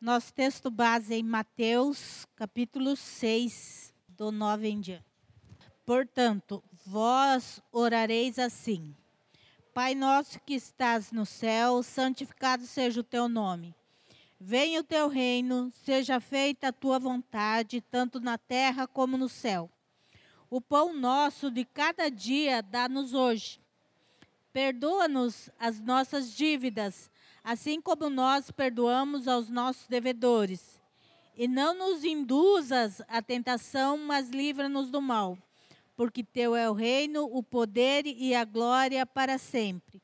Nosso texto base é em Mateus, capítulo 6, do 9 em diante. Portanto, vós orareis assim: Pai nosso que estás no céu, santificado seja o teu nome. Venha o teu reino, seja feita a tua vontade, tanto na terra como no céu. O pão nosso de cada dia dá-nos hoje. Perdoa-nos as nossas dívidas, assim como nós perdoamos aos nossos devedores. E não nos induzas à tentação, mas livra-nos do mal. Porque teu é o reino, o poder e a glória para sempre.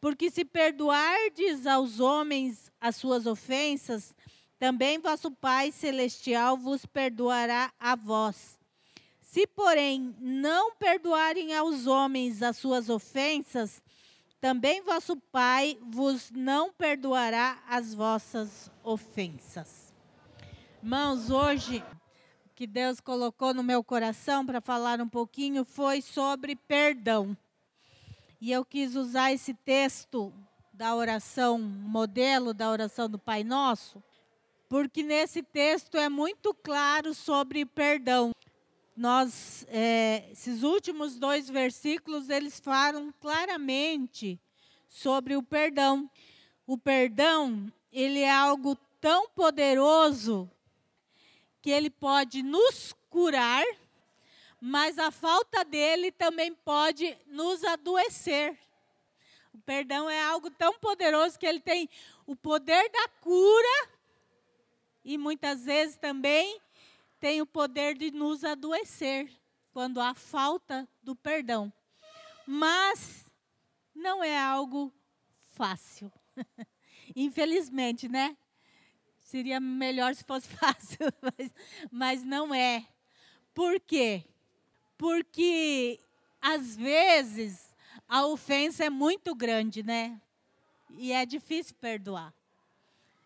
Porque se perdoardes aos homens as suas ofensas, também vosso Pai celestial vos perdoará a vós. Se, porém, não perdoarem aos homens as suas ofensas, também vosso Pai vos não perdoará as vossas ofensas. Irmãos, hoje que Deus colocou no meu coração para falar um pouquinho foi sobre perdão. E eu quis usar esse texto da oração, modelo da oração do Pai Nosso, porque nesse texto é muito claro sobre perdão nós, é, esses últimos dois versículos, eles falam claramente sobre o perdão. O perdão, ele é algo tão poderoso que ele pode nos curar, mas a falta dele também pode nos adoecer. O perdão é algo tão poderoso que ele tem o poder da cura e muitas vezes também tem o poder de nos adoecer quando há falta do perdão. Mas não é algo fácil. Infelizmente, né? Seria melhor se fosse fácil, mas, mas não é. Por quê? Porque às vezes a ofensa é muito grande, né? E é difícil perdoar.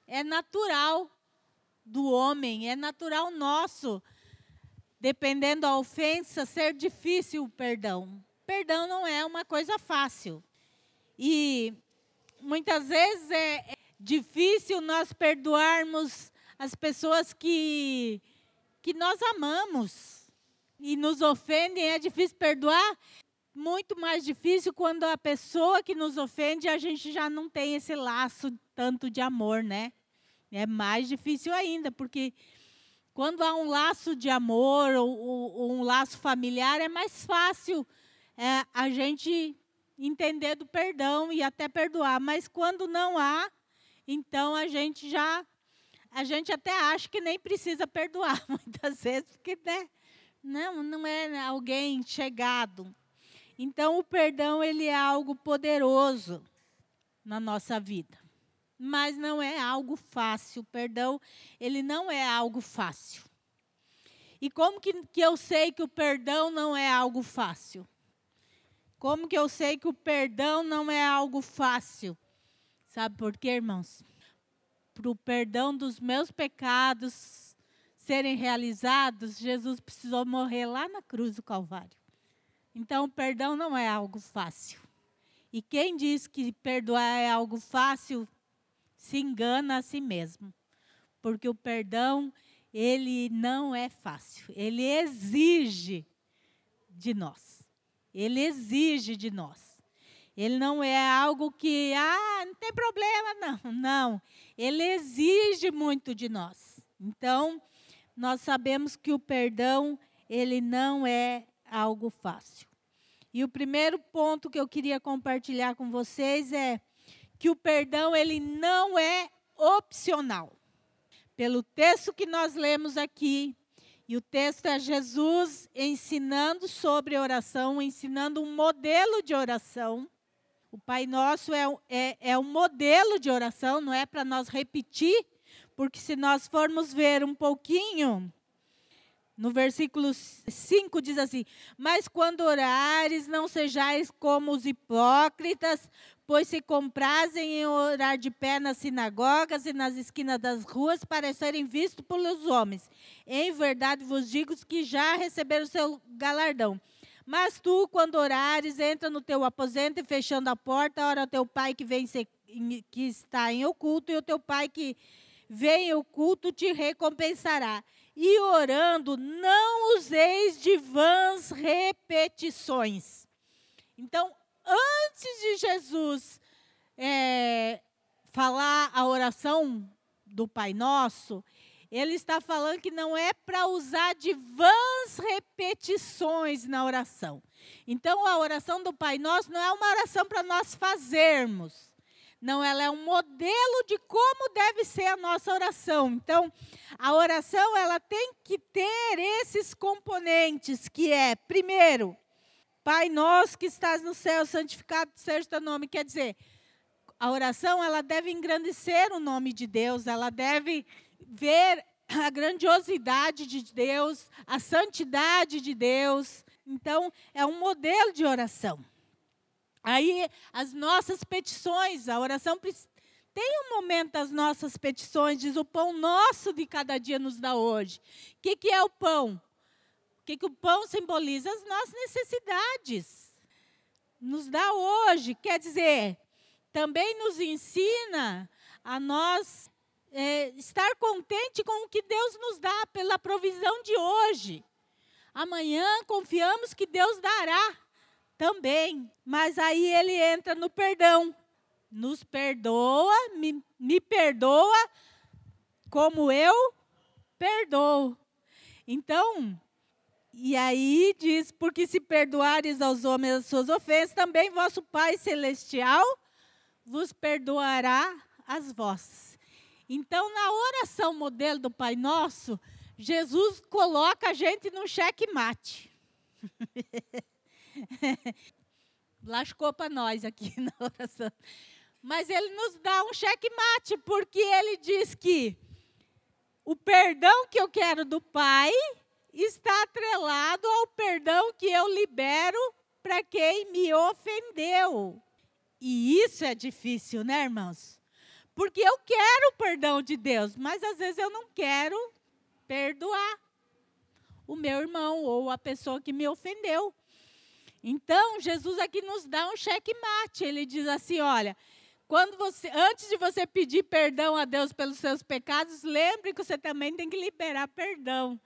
É natural do homem, é natural nosso, dependendo da ofensa, ser difícil o perdão. Perdão não é uma coisa fácil. E muitas vezes é, é difícil nós perdoarmos as pessoas que, que nós amamos e nos ofendem, é difícil perdoar. Muito mais difícil quando a pessoa que nos ofende, a gente já não tem esse laço tanto de amor, né? É mais difícil ainda, porque quando há um laço de amor ou, ou, ou um laço familiar, é mais fácil é, a gente entender do perdão e até perdoar. Mas quando não há, então a gente já. A gente até acha que nem precisa perdoar, muitas vezes, porque né, não, não é alguém chegado. Então, o perdão ele é algo poderoso na nossa vida mas não é algo fácil. Perdão, ele não é algo fácil. E como que, que eu sei que o perdão não é algo fácil? Como que eu sei que o perdão não é algo fácil? Sabe por quê, irmãos? Para o perdão dos meus pecados serem realizados, Jesus precisou morrer lá na cruz do Calvário. Então, o perdão não é algo fácil. E quem diz que perdoar é algo fácil, se engana a si mesmo. Porque o perdão, ele não é fácil. Ele exige de nós. Ele exige de nós. Ele não é algo que, ah, não tem problema, não. Não. Ele exige muito de nós. Então, nós sabemos que o perdão, ele não é algo fácil. E o primeiro ponto que eu queria compartilhar com vocês é que o perdão ele não é opcional. Pelo texto que nós lemos aqui, e o texto é Jesus ensinando sobre oração, ensinando um modelo de oração. O Pai Nosso é, é, é um modelo de oração, não é para nós repetir, porque se nós formos ver um pouquinho, no versículo 5 diz assim: Mas quando orares, não sejais como os hipócritas, pois se comprazem em orar de pé nas sinagogas e nas esquinas das ruas para serem vistos pelos homens. Em verdade vos digo que já receberam o seu galardão. Mas tu, quando orares, entra no teu aposento e fechando a porta, ora o teu pai que vem que está em oculto e o teu pai que vem o culto te recompensará. E orando, não useis de vãs repetições. Então, antes de Jesus é, falar a oração do Pai Nosso, ele está falando que não é para usar de vãs repetições na oração. Então, a oração do Pai Nosso não é uma oração para nós fazermos. Não, ela é um modelo de como deve ser a nossa oração. Então, a oração ela tem que ter esses componentes, que é, primeiro, Pai nosso que estás no céu, santificado seja o teu nome. Quer dizer, a oração ela deve engrandecer o nome de Deus, ela deve ver a grandiosidade de Deus, a santidade de Deus. Então, é um modelo de oração. Aí, as nossas petições, a oração tem um momento das nossas petições, diz o pão nosso de cada dia nos dá hoje. O que, que é o pão? O que, que o pão simboliza? As nossas necessidades. Nos dá hoje. Quer dizer, também nos ensina a nós é, estar contente com o que Deus nos dá pela provisão de hoje. Amanhã confiamos que Deus dará também. Mas aí ele entra no perdão. Nos perdoa, me, me perdoa como eu perdoo. Então, e aí diz: porque se perdoares aos homens as suas ofensas, também vosso Pai Celestial vos perdoará as vossas. Então, na oração modelo do Pai Nosso, Jesus coloca a gente num cheque-mate. Lascou para nós aqui na oração. Mas ele nos dá um cheque-mate, porque ele diz que o perdão que eu quero do Pai está atrelado ao perdão que eu libero para quem me ofendeu. E isso é difícil, né, irmãos? Porque eu quero o perdão de Deus, mas às vezes eu não quero perdoar o meu irmão ou a pessoa que me ofendeu. Então, Jesus aqui nos dá um cheque-mate. Ele diz assim: olha, quando você, antes de você pedir perdão a Deus pelos seus pecados, lembre que você também tem que liberar perdão.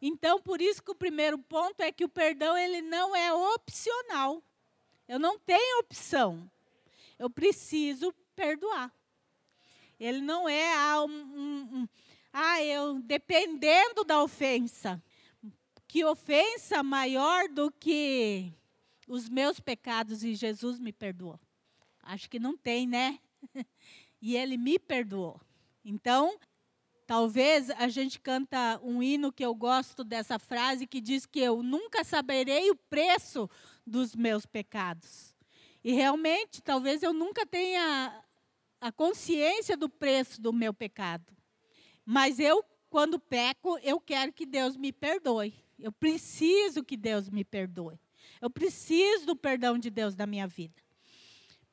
Então, por isso que o primeiro ponto é que o perdão ele não é opcional. Eu não tenho opção. Eu preciso perdoar. Ele não é ah, um, um, um, ah, eu dependendo da ofensa. Que ofensa maior do que os meus pecados e Jesus me perdoou? Acho que não tem, né? e ele me perdoou. Então, talvez a gente canta um hino que eu gosto dessa frase que diz que eu nunca saberei o preço dos meus pecados. E realmente, talvez eu nunca tenha a consciência do preço do meu pecado. Mas eu, quando peco, eu quero que Deus me perdoe. Eu preciso que Deus me perdoe. Eu preciso do perdão de Deus na minha vida.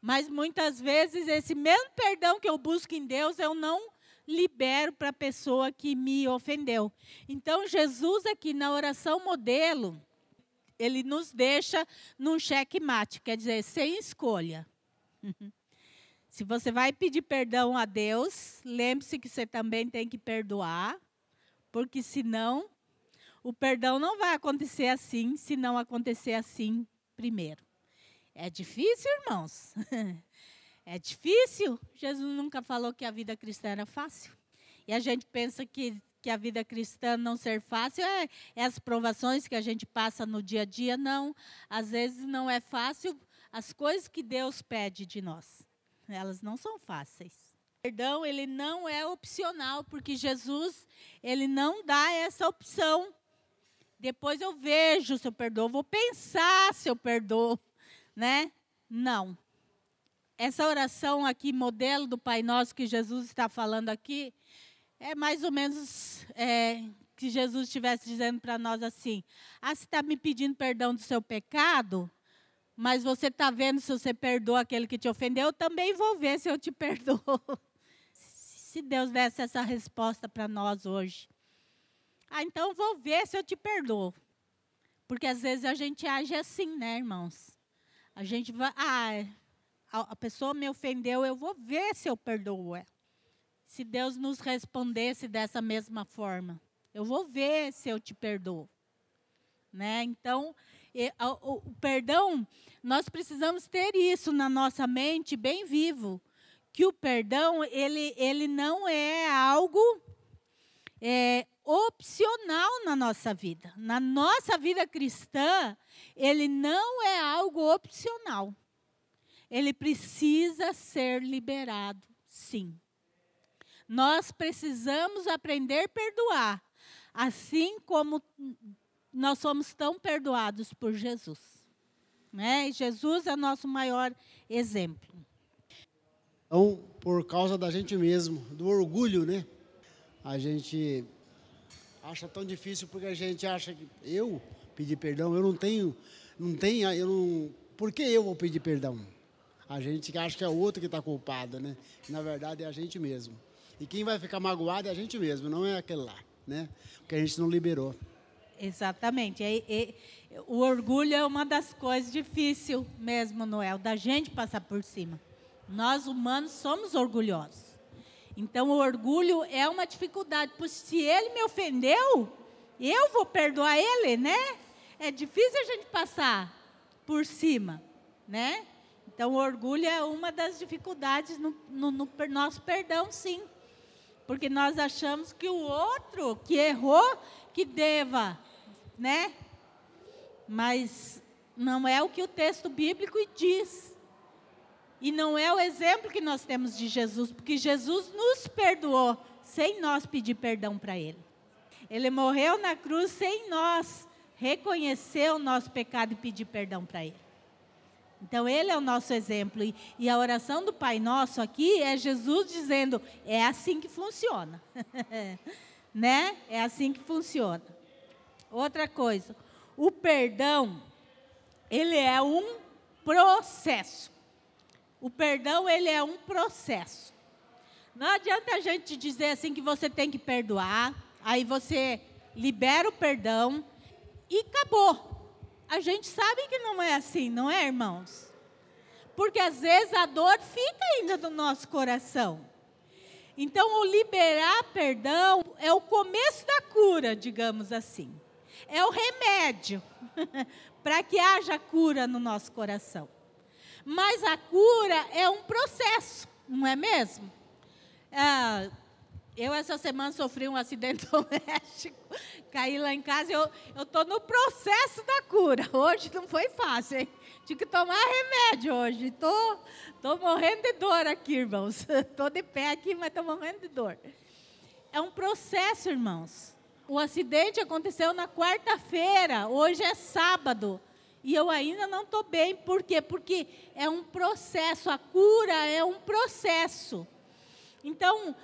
Mas muitas vezes, esse mesmo perdão que eu busco em Deus, eu não libero para a pessoa que me ofendeu. Então, Jesus, aqui na oração modelo, ele nos deixa num cheque-mate, quer dizer, sem escolha. Se você vai pedir perdão a Deus, lembre-se que você também tem que perdoar, porque senão o perdão não vai acontecer assim, se não acontecer assim primeiro. É difícil, irmãos? é difícil. Jesus nunca falou que a vida cristã era fácil. E a gente pensa que, que a vida cristã não ser fácil é, é as provações que a gente passa no dia a dia. Não. Às vezes não é fácil as coisas que Deus pede de nós elas não são fáceis. Perdão, ele não é opcional, porque Jesus, ele não dá essa opção. Depois eu vejo se eu perdoo, vou pensar se eu perdoo, né? Não. Essa oração aqui, modelo do Pai Nosso que Jesus está falando aqui, é mais ou menos é, que Jesus estivesse dizendo para nós assim: Ah, você está me pedindo perdão do seu pecado? mas você está vendo se você perdoa aquele que te ofendeu, eu também vou ver se eu te perdoo. Se Deus desse essa resposta para nós hoje. Ah, então vou ver se eu te perdoo. Porque às vezes a gente age assim, né, irmãos? A gente vai, ah, a pessoa me ofendeu, eu vou ver se eu perdoo ela. se Deus nos respondesse dessa mesma forma. Eu vou ver se eu te perdoo. Né? Então, o perdão, nós precisamos ter isso na nossa mente bem vivo, que o perdão ele, ele não é algo é, opcional na nossa vida. Na nossa vida cristã, ele não é algo opcional. Ele precisa ser liberado, sim. Nós precisamos aprender a perdoar, assim como nós somos tão perdoados por Jesus. Né? E Jesus é nosso maior exemplo. Então, por causa da gente mesmo, do orgulho, né? A gente acha tão difícil porque a gente acha que eu pedir perdão, eu não tenho, não tenho, eu não, por que eu vou pedir perdão? A gente acha que é o outro que está culpado, né? Na verdade é a gente mesmo. E quem vai ficar magoado é a gente mesmo, não é aquele lá, né? Porque a gente não liberou. Exatamente. É, é, o orgulho é uma das coisas difíceis mesmo, Noel, da gente passar por cima. Nós humanos somos orgulhosos. Então, o orgulho é uma dificuldade. Porque se ele me ofendeu, eu vou perdoar ele, né? É difícil a gente passar por cima, né? Então, o orgulho é uma das dificuldades no, no, no nosso perdão, sim. Porque nós achamos que o outro que errou, que deva, né? Mas não é o que o texto bíblico diz. E não é o exemplo que nós temos de Jesus, porque Jesus nos perdoou sem nós pedir perdão para Ele. Ele morreu na cruz sem nós reconhecer o nosso pecado e pedir perdão para Ele. Então, Ele é o nosso exemplo. E, a oração do Pai Nosso aqui é Jesus dizendo: é assim que funciona. né? É assim que funciona. Outra coisa, o perdão, ele é um processo. O perdão, ele é um processo. Não adianta a gente dizer assim que você tem que perdoar, aí você libera o perdão e acabou. A gente sabe que não é assim, não é, irmãos? Porque às vezes a dor fica ainda no nosso coração. Então, o liberar perdão é o começo da cura, digamos assim. É o remédio para que haja cura no nosso coração. Mas a cura é um processo, não é mesmo? Ah, eu, essa semana, sofri um acidente doméstico, caí lá em casa. Eu estou no processo da cura. Hoje não foi fácil, hein? Tive que tomar remédio hoje. Estou tô, tô morrendo de dor aqui, irmãos. Estou de pé aqui, mas estou morrendo de dor. É um processo, irmãos. O acidente aconteceu na quarta-feira, hoje é sábado. E eu ainda não estou bem. Por quê? Porque é um processo, a cura é um processo. Então,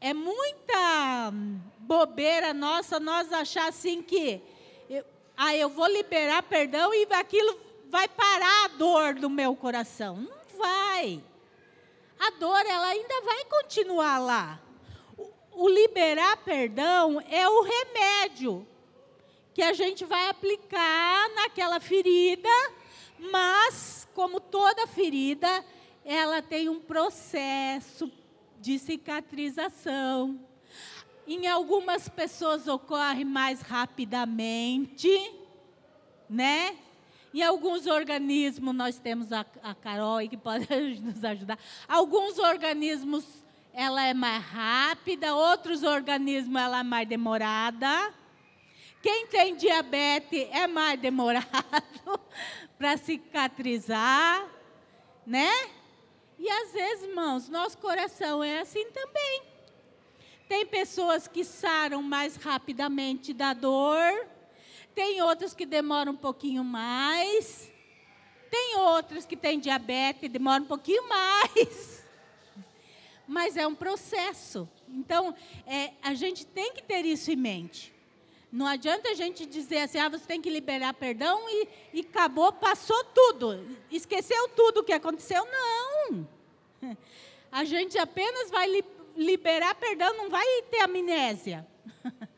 é muita bobeira nossa nós achar assim que eu, ah, eu vou liberar perdão e aquilo vai parar a dor do meu coração. Não vai. A dor ela ainda vai continuar lá. O liberar perdão é o remédio que a gente vai aplicar naquela ferida, mas, como toda ferida, ela tem um processo de cicatrização. Em algumas pessoas ocorre mais rapidamente, né? Em alguns organismos, nós temos a, a Carol aí que pode nos ajudar. Alguns organismos ela é mais rápida, outros organismos ela é mais demorada. Quem tem diabetes é mais demorado para cicatrizar, né? E às vezes, irmãos, nosso coração é assim também. Tem pessoas que saram mais rapidamente da dor, tem outras que demoram um pouquinho mais, tem outras que têm diabetes e demoram um pouquinho mais. Mas é um processo. Então, é, a gente tem que ter isso em mente. Não adianta a gente dizer assim, ah, você tem que liberar perdão e, e acabou, passou tudo. Esqueceu tudo o que aconteceu? Não. A gente apenas vai li, liberar perdão, não vai ter amnésia.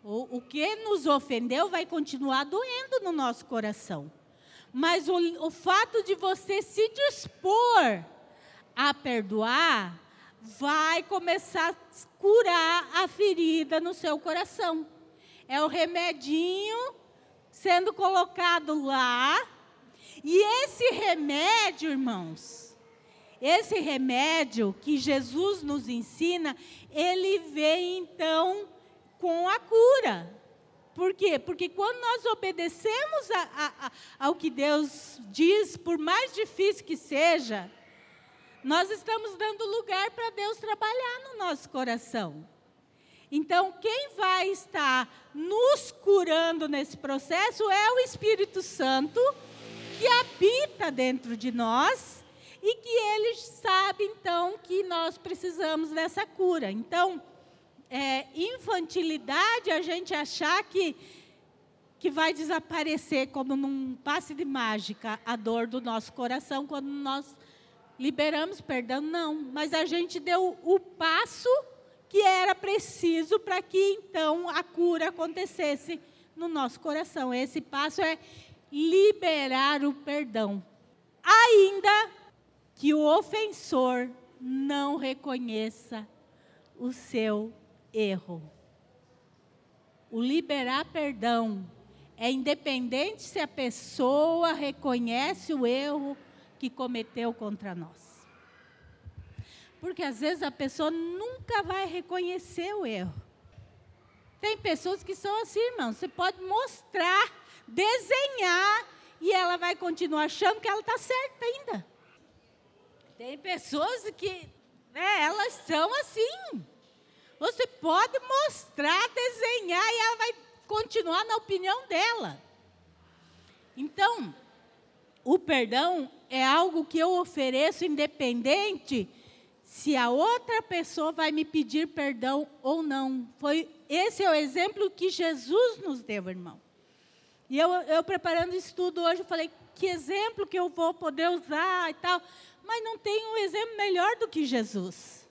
O, o que nos ofendeu vai continuar doendo no nosso coração. Mas o, o fato de você se dispor a perdoar, vai começar a curar a ferida no seu coração. É o remedinho sendo colocado lá. E esse remédio, irmãos, esse remédio que Jesus nos ensina, ele vem então com a cura. Por quê? Porque quando nós obedecemos a, a, a, ao que Deus diz, por mais difícil que seja, nós estamos dando lugar para Deus trabalhar no nosso coração. Então, quem vai estar nos curando nesse processo é o Espírito Santo, que habita dentro de nós e que ele sabe, então, que nós precisamos dessa cura. Então, é, infantilidade a gente achar que, que vai desaparecer como num passe de mágica a dor do nosso coração quando nós liberamos perdão, não. Mas a gente deu o passo que era preciso para que então a cura acontecesse no nosso coração. Esse passo é liberar o perdão. Ainda que o ofensor não reconheça o seu erro. O liberar perdão é independente se a pessoa reconhece o erro que cometeu contra nós. Porque às vezes a pessoa nunca vai reconhecer o erro. Tem pessoas que são assim, irmão. Você pode mostrar, desenhar, e ela vai continuar achando que ela está certa ainda. Tem pessoas que, né, elas são assim. Você pode mostrar, desenhar, e ela vai continuar na opinião dela. Então, o perdão é algo que eu ofereço independente se a outra pessoa vai me pedir perdão ou não. Foi esse é o exemplo que Jesus nos deu, irmão. E eu, eu preparando estudo hoje, eu falei que exemplo que eu vou poder usar e tal, mas não tem um exemplo melhor do que Jesus.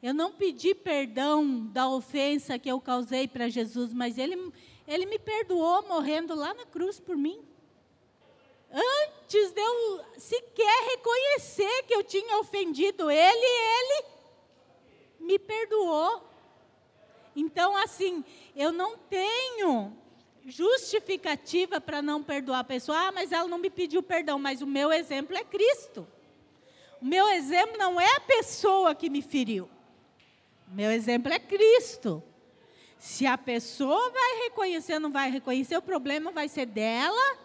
Eu não pedi perdão da ofensa que eu causei para Jesus, mas ele, ele me perdoou morrendo lá na cruz por mim antes de eu sequer reconhecer que eu tinha ofendido ele, ele me perdoou. Então, assim, eu não tenho justificativa para não perdoar a pessoa. Ah, mas ela não me pediu perdão, mas o meu exemplo é Cristo. O meu exemplo não é a pessoa que me feriu. O meu exemplo é Cristo. Se a pessoa vai reconhecer ou não vai reconhecer, o problema vai ser dela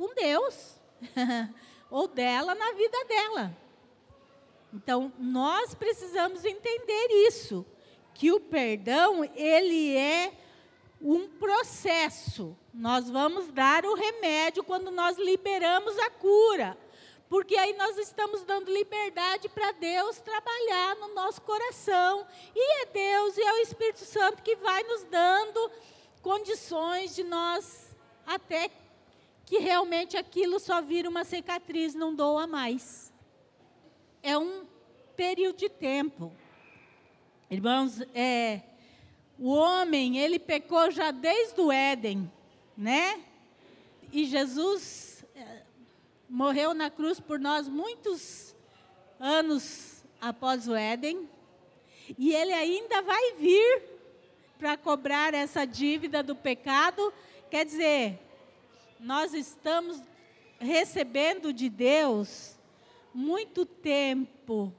com Deus, ou dela na vida dela. Então, nós precisamos entender isso, que o perdão, ele é um processo. Nós vamos dar o remédio quando nós liberamos a cura. Porque aí nós estamos dando liberdade para Deus trabalhar no nosso coração. E é Deus e é o Espírito Santo que vai nos dando condições de nós até que realmente aquilo só vira uma cicatriz, não doa mais. É um período de tempo. Irmãos, é, o homem, ele pecou já desde o Éden, né? E Jesus é, morreu na cruz por nós muitos anos após o Éden. E ele ainda vai vir para cobrar essa dívida do pecado. Quer dizer, nós estamos recebendo de Deus muito tempo.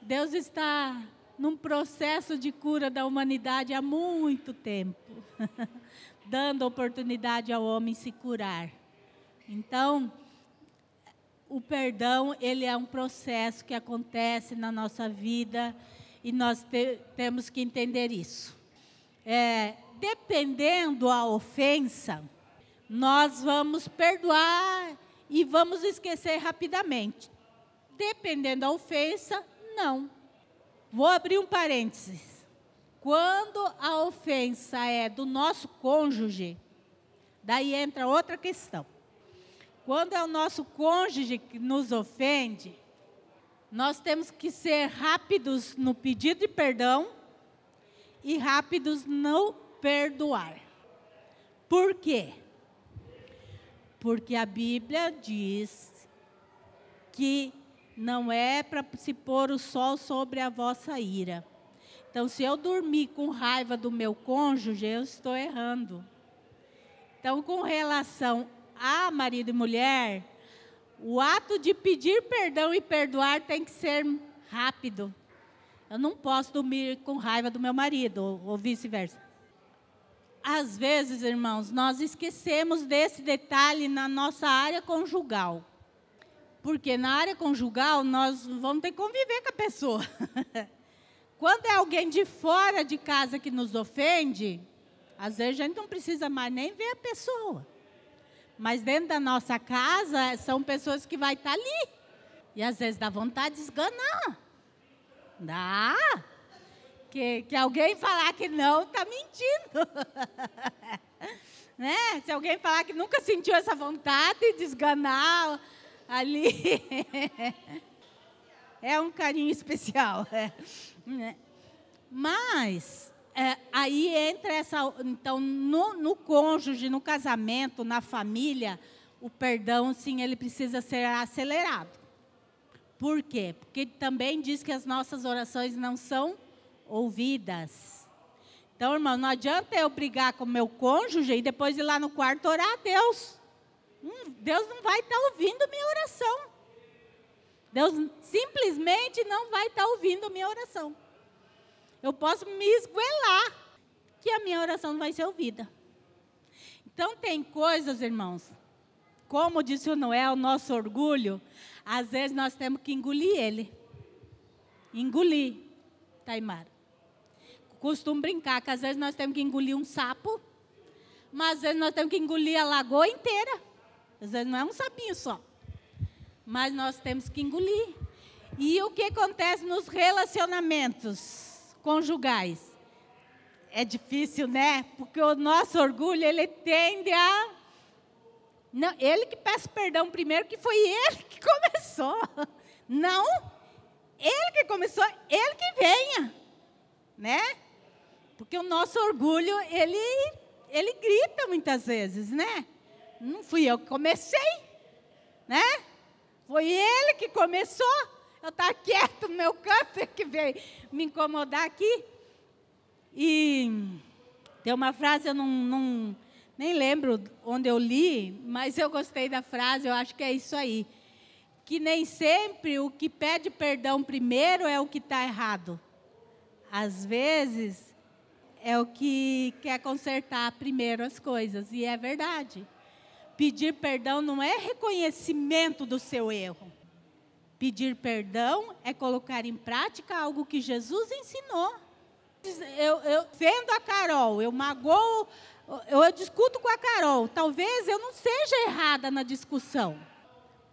Deus está num processo de cura da humanidade há muito tempo, dando oportunidade ao homem se curar. Então, o perdão, ele é um processo que acontece na nossa vida e nós te, temos que entender isso. É, dependendo a ofensa, nós vamos perdoar e vamos esquecer rapidamente. Dependendo da ofensa, não. Vou abrir um parênteses. Quando a ofensa é do nosso cônjuge, daí entra outra questão. Quando é o nosso cônjuge que nos ofende, nós temos que ser rápidos no pedido de perdão e rápidos no perdoar. Por quê? Porque a Bíblia diz que não é para se pôr o sol sobre a vossa ira. Então, se eu dormir com raiva do meu cônjuge, eu estou errando. Então, com relação a marido e mulher, o ato de pedir perdão e perdoar tem que ser rápido. Eu não posso dormir com raiva do meu marido, ou, vice-versa. Às vezes, irmãos, nós esquecemos desse detalhe na nossa área conjugal. Porque na área conjugal nós vamos ter que conviver com a pessoa. Quando é alguém de fora de casa que nos ofende, às vezes a gente não precisa mais nem ver a pessoa. Mas dentro da nossa casa são pessoas que vai estar ali. E às vezes dá vontade de esganar. Dá. Que, que alguém falar que não, está mentindo. né? Se alguém falar que nunca sentiu essa vontade de esganar ali, é um carinho especial. Né? Mas é, aí entra essa. Então, no, no cônjuge, no casamento, na família, o perdão, sim, ele precisa ser acelerado. Por quê? Porque também diz que as nossas orações não são ouvidas. Então, irmão, não adianta eu brigar com meu cônjuge e depois ir lá no quarto orar a Deus. Hum, Deus não vai estar tá ouvindo minha oração. Deus simplesmente não vai estar tá ouvindo minha oração. Eu posso me esguelar que a minha oração não vai ser ouvida. Então, tem coisas, irmãos, como disse o Noé, o nosso orgulho, às vezes nós temos que engolir ele. Engolir, Taimara. Costumo brincar que às vezes nós temos que engolir um sapo, mas às vezes nós temos que engolir a lagoa inteira. Às vezes não é um sapinho só. Mas nós temos que engolir. E o que acontece nos relacionamentos? conjugais. É difícil, né? Porque o nosso orgulho, ele tende a. Não, ele que peça perdão primeiro, que foi ele que começou. Não, ele que começou, ele que venha. Né? Porque o nosso orgulho, ele, ele grita muitas vezes, né? Não fui eu que comecei, né? Foi ele que começou. Eu estava quieto no meu canto, que veio me incomodar aqui. E tem uma frase, eu não, não, nem lembro onde eu li, mas eu gostei da frase, eu acho que é isso aí. Que nem sempre o que pede perdão primeiro é o que está errado. Às vezes é o que quer consertar primeiro as coisas, e é verdade. Pedir perdão não é reconhecimento do seu erro. Pedir perdão é colocar em prática algo que Jesus ensinou. Eu, eu vendo a Carol, eu magoo, eu, eu discuto com a Carol. Talvez eu não seja errada na discussão.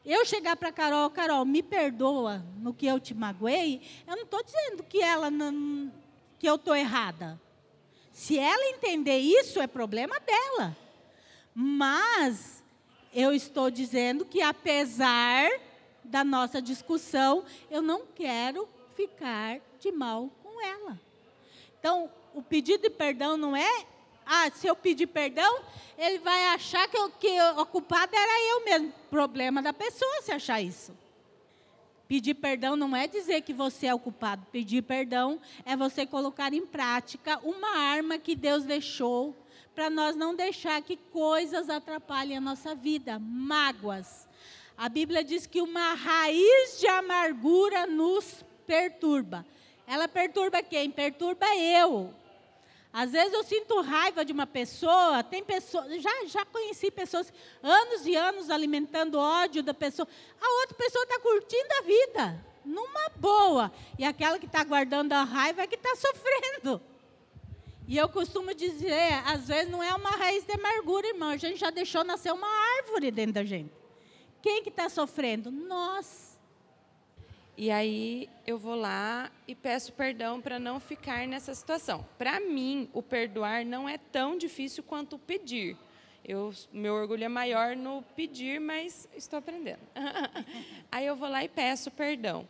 Eu chegar para a Carol, Carol, me perdoa no que eu te magoei, eu não estou dizendo que ela não, que eu estou errada. Se ela entender isso, é problema dela. Mas eu estou dizendo que apesar da nossa discussão, eu não quero ficar de mal com ela. Então, o pedido de perdão não é, ah, se eu pedir perdão, ele vai achar que, eu, que a culpada era eu mesmo. Problema da pessoa se achar isso. Pedir perdão não é dizer que você é o culpado. Pedir perdão é você colocar em prática uma arma que Deus deixou para nós não deixar que coisas atrapalhem a nossa vida, mágoas, a Bíblia diz que uma raiz de amargura nos perturba. Ela perturba quem? Perturba eu. Às vezes eu sinto raiva de uma pessoa, tem pessoas, já, já conheci pessoas anos e anos alimentando ódio da pessoa. A outra pessoa está curtindo a vida, numa boa. E aquela que está guardando a raiva é que está sofrendo. E eu costumo dizer, às vezes não é uma raiz de amargura, irmão. A gente já deixou nascer uma árvore dentro da gente. Quem que está sofrendo? Nós. E aí eu vou lá e peço perdão para não ficar nessa situação. Para mim, o perdoar não é tão difícil quanto o pedir. Eu, meu orgulho é maior no pedir, mas estou aprendendo. aí eu vou lá e peço perdão.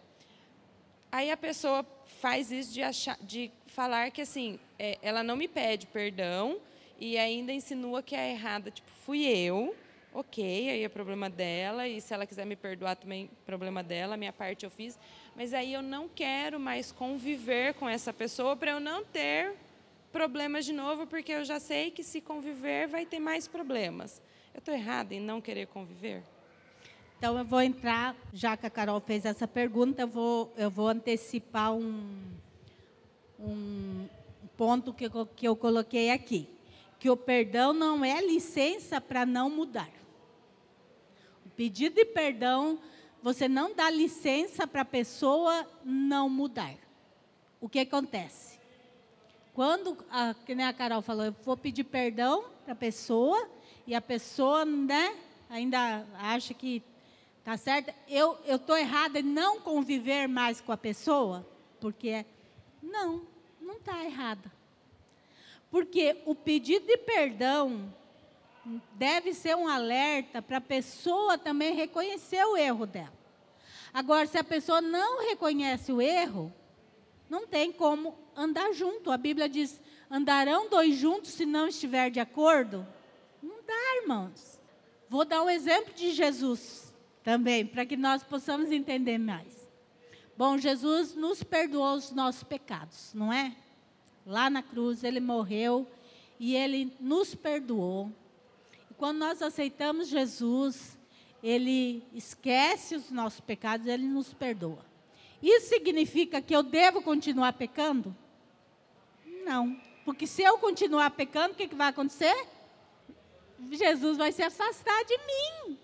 Aí a pessoa faz isso de, achar, de falar que assim, é, ela não me pede perdão e ainda insinua que é errada. Tipo, fui eu, ok, aí é problema dela, e se ela quiser me perdoar também, problema dela, minha parte eu fiz. Mas aí eu não quero mais conviver com essa pessoa para eu não ter problemas de novo, porque eu já sei que se conviver vai ter mais problemas. Eu estou errada em não querer conviver? Então eu vou entrar, já que a Carol fez essa pergunta, eu vou, eu vou antecipar um, um ponto que que eu coloquei aqui. Que o perdão não é licença para não mudar. Pedido de perdão, você não dá licença para a pessoa não mudar. O que acontece? Quando, a, que nem a Carol falou, eu vou pedir perdão para a pessoa, e a pessoa né, ainda acha que Tá certo? Eu estou errada em não conviver mais com a pessoa? Porque não, não está errada. Porque o pedido de perdão deve ser um alerta para a pessoa também reconhecer o erro dela. Agora, se a pessoa não reconhece o erro, não tem como andar junto. A Bíblia diz: andarão dois juntos se não estiver de acordo? Não dá, irmãos. Vou dar um exemplo de Jesus também, para que nós possamos entender mais. Bom, Jesus nos perdoou os nossos pecados, não é? Lá na cruz ele morreu e ele nos perdoou. Quando nós aceitamos Jesus, ele esquece os nossos pecados, ele nos perdoa. Isso significa que eu devo continuar pecando? Não. Porque se eu continuar pecando, o que, que vai acontecer? Jesus vai se afastar de mim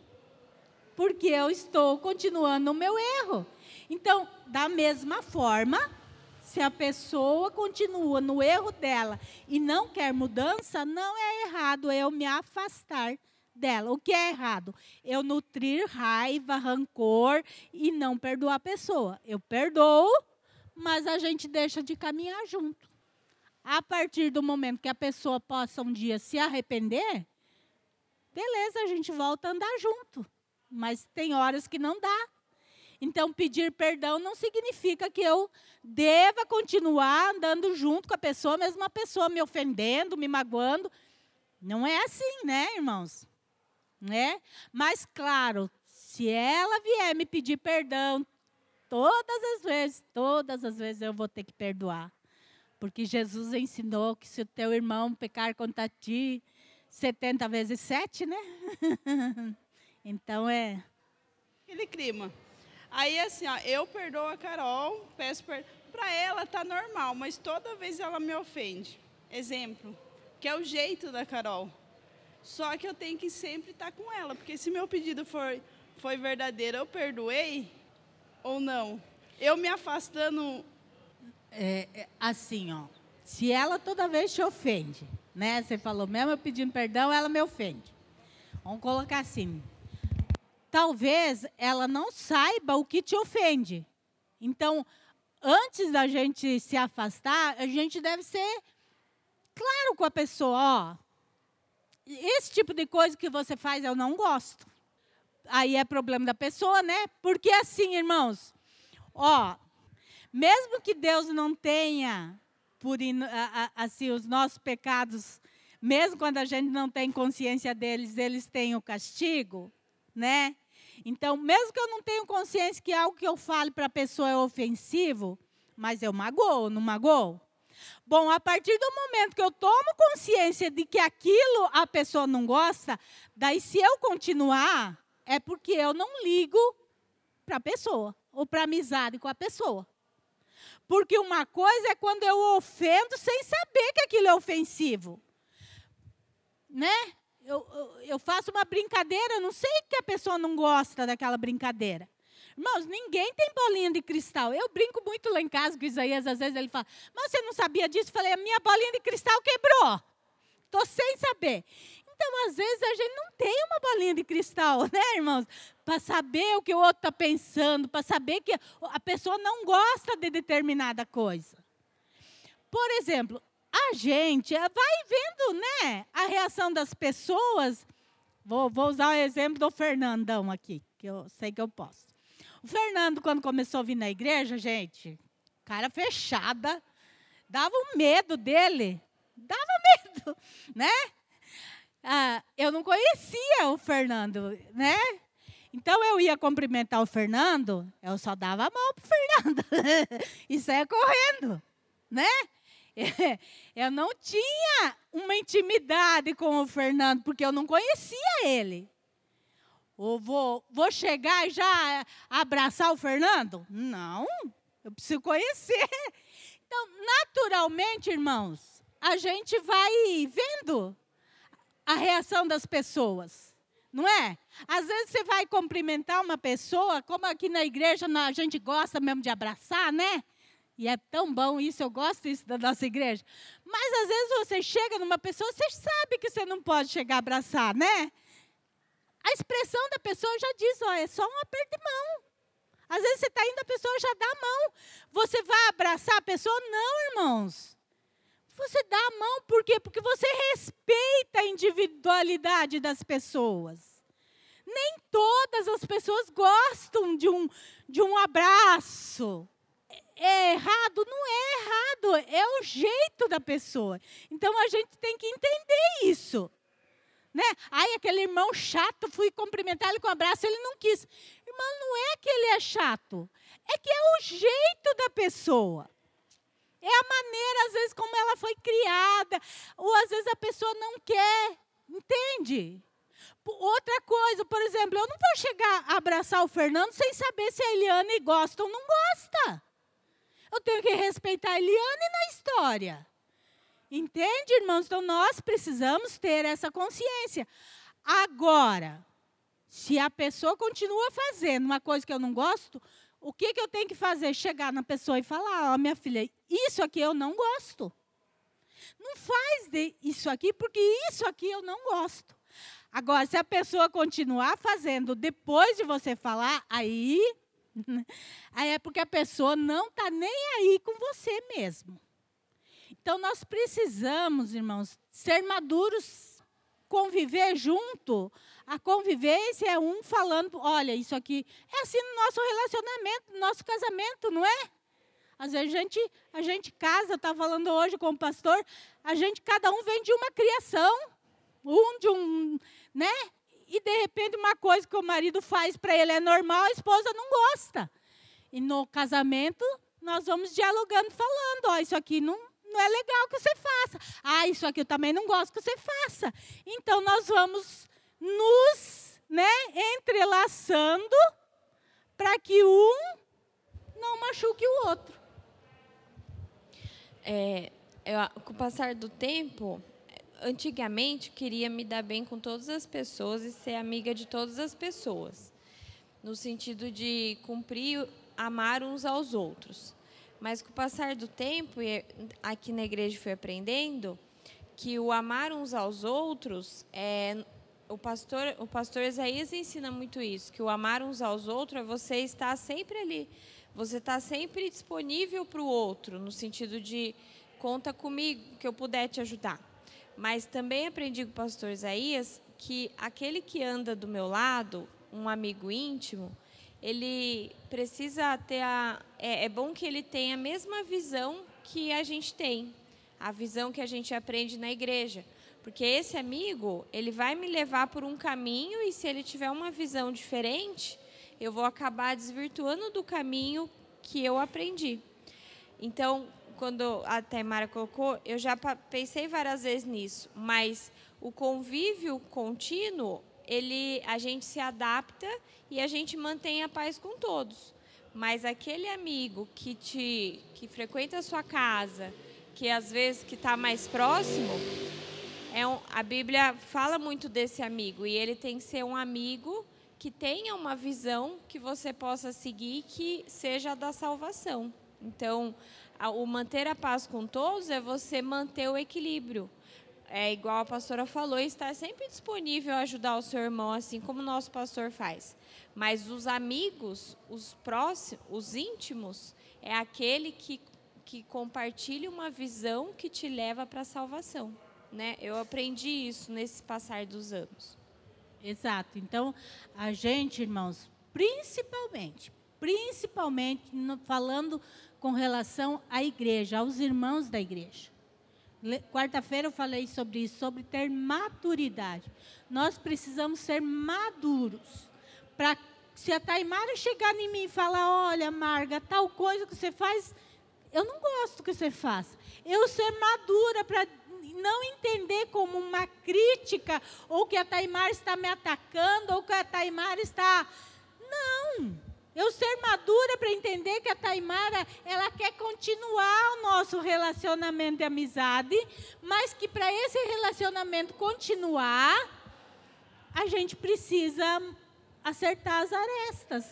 porque eu estou continuando no meu erro. Então, da mesma forma, se a pessoa continua no erro dela e não quer mudança, não é errado eu me afastar dela. O que é errado? Eu nutrir raiva, rancor e não perdoar a pessoa. Eu perdoo, mas a gente deixa de caminhar junto. A partir do momento que a pessoa possa um dia se arrepender, beleza, a gente volta a andar junto mas tem horas que não dá. Então, pedir perdão não significa que eu deva continuar andando junto com a pessoa, mesmo a pessoa me ofendendo, me magoando. Não é assim, né, irmãos? Né? Mas, claro, se ela vier me pedir perdão, todas as vezes, todas as vezes eu vou ter que perdoar. Porque Jesus ensinou que se o teu irmão pecar contra ti, 70 vezes 7, né? Então é. Aquele clima. Aí assim, ó, eu perdoo a Carol, peço perdão. Para ela tá normal, mas toda vez ela me ofende. Exemplo, que é o jeito da Carol. Só que eu tenho que sempre estar tá com ela, porque se meu pedido for, foi verdadeiro, eu perdoei ou não? Eu me afastando. É, é, assim, ó. Se ela toda vez te ofende, né? Você falou, mesmo eu pedindo perdão, ela me ofende. Vamos colocar assim talvez ela não saiba o que te ofende. Então, antes da gente se afastar, a gente deve ser claro com a pessoa, ó. Esse tipo de coisa que você faz eu não gosto. Aí é problema da pessoa, né? Porque assim, irmãos, ó, mesmo que Deus não tenha por assim os nossos pecados, mesmo quando a gente não tem consciência deles, eles têm o castigo, né? Então, mesmo que eu não tenha consciência que algo que eu fale para a pessoa é ofensivo, mas eu magoo, não magoo? Bom, a partir do momento que eu tomo consciência de que aquilo a pessoa não gosta, daí se eu continuar, é porque eu não ligo para a pessoa, ou para amizade com a pessoa. Porque uma coisa é quando eu ofendo sem saber que aquilo é ofensivo. Né? Eu, eu, faço uma brincadeira, não sei que a pessoa não gosta daquela brincadeira. Irmãos, ninguém tem bolinha de cristal. Eu brinco muito lá em casa com Isaías, às vezes ele fala, mas você não sabia disso? Eu falei, a minha bolinha de cristal quebrou. Estou sem saber. Então, às vezes, a gente não tem uma bolinha de cristal, né, irmãos? Para saber o que o outro está pensando, para saber que a pessoa não gosta de determinada coisa. Por exemplo, a gente vai vendo, né, a reação das pessoas. Vou, vou usar o exemplo do Fernandão aqui, que eu sei que eu posso. O Fernando, quando começou a vir na igreja, gente, cara fechada, dava um medo dele. Dava medo, né? ah, eu não conhecia o Fernando, né? Então eu ia cumprimentar o Fernando, eu só dava a mão para o Fernando e saia correndo, né? Eu não tinha uma intimidade com o Fernando, porque eu não conhecia ele. Ou vou, vou chegar e já abraçar o Fernando? Não, eu preciso conhecer. Então, naturalmente, irmãos, a gente vai vendo a reação das pessoas, não é? Às vezes você vai cumprimentar uma pessoa, como aqui na igreja a gente gosta mesmo de abraçar, né? E é tão bom isso, eu gosto disso da nossa igreja. Mas às vezes você chega numa pessoa, você sabe que você não pode chegar a abraçar, né? A expressão da pessoa já diz, ó, é só um aperto de mão. Às vezes você está indo, a pessoa já dá a mão. Você vai abraçar a pessoa? Não, irmãos. Você dá a mão por quê? Porque você respeita a individualidade das pessoas. Nem todas as pessoas gostam de um, de um abraço. É errado? Não é errado, é o jeito da pessoa. Então a gente tem que entender isso. Né? Aí aquele irmão chato, fui cumprimentar ele com um abraço, ele não quis. Irmão, não é que ele é chato, é que é o jeito da pessoa. É a maneira, às vezes, como ela foi criada, ou às vezes a pessoa não quer, entende? Outra coisa, por exemplo, eu não vou chegar a abraçar o Fernando sem saber se a Eliane gosta ou não gosta. Eu tenho que respeitar a Eliane na história. Entende, irmãos? Então nós precisamos ter essa consciência. Agora, se a pessoa continua fazendo uma coisa que eu não gosto, o que, que eu tenho que fazer? Chegar na pessoa e falar: Ó, oh, minha filha, isso aqui eu não gosto. Não faz isso aqui, porque isso aqui eu não gosto. Agora, se a pessoa continuar fazendo depois de você falar, aí, aí é porque a pessoa não está nem aí com você mesmo. Então, nós precisamos, irmãos, ser maduros, conviver junto a convivência é um falando, olha, isso aqui é assim no nosso relacionamento, no nosso casamento, não é? Às vezes a gente, a gente casa, está falando hoje com o pastor, a gente, cada um vem de uma criação, um de um, né? E de repente uma coisa que o marido faz para ele é normal, a esposa não gosta. E no casamento, nós vamos dialogando, falando, ó, isso aqui não, não é legal que você faça. Ah, isso aqui eu também não gosto que você faça. Então nós vamos nos né, entrelaçando para que um não machuque o outro. É, eu, com o passar do tempo, antigamente queria me dar bem com todas as pessoas e ser amiga de todas as pessoas, no sentido de cumprir, amar uns aos outros. Mas com o passar do tempo, aqui na igreja fui aprendendo que o amar uns aos outros é o pastor, o pastor Isaías ensina muito isso, que o amar uns aos outros é você estar sempre ali, você está sempre disponível para o outro, no sentido de conta comigo que eu puder te ajudar. Mas também aprendi com o pastor Isaías que aquele que anda do meu lado, um amigo íntimo, ele precisa ter a. É, é bom que ele tenha a mesma visão que a gente tem, a visão que a gente aprende na igreja. Porque esse amigo, ele vai me levar por um caminho e se ele tiver uma visão diferente, eu vou acabar desvirtuando do caminho que eu aprendi. Então, quando a Taimara colocou, eu já pensei várias vezes nisso, mas o convívio contínuo, ele, a gente se adapta e a gente mantém a paz com todos. Mas aquele amigo que te que frequenta a sua casa, que às vezes que está mais próximo, é um, a Bíblia fala muito desse amigo e ele tem que ser um amigo que tenha uma visão que você possa seguir que seja da salvação. Então, o manter a paz com todos é você manter o equilíbrio. É igual a pastora falou, estar sempre disponível a ajudar o seu irmão, assim como o nosso pastor faz. Mas os amigos, os próximos, os íntimos, é aquele que, que compartilha uma visão que te leva para a salvação. Né? Eu aprendi isso nesse passar dos anos. Exato. Então, a gente, irmãos, principalmente, principalmente falando com relação à igreja, aos irmãos da igreja. Quarta-feira eu falei sobre isso, sobre ter maturidade. Nós precisamos ser maduros. Para se a Taimara chegar em mim e falar, olha, Marga, tal coisa que você faz, eu não gosto que você faça. Eu ser madura para não entender como uma crítica, ou que a Taimara está me atacando, ou que a Taimara está. Não! Eu ser madura para entender que a Taimara, ela quer continuar o nosso relacionamento de amizade, mas que para esse relacionamento continuar, a gente precisa acertar as arestas.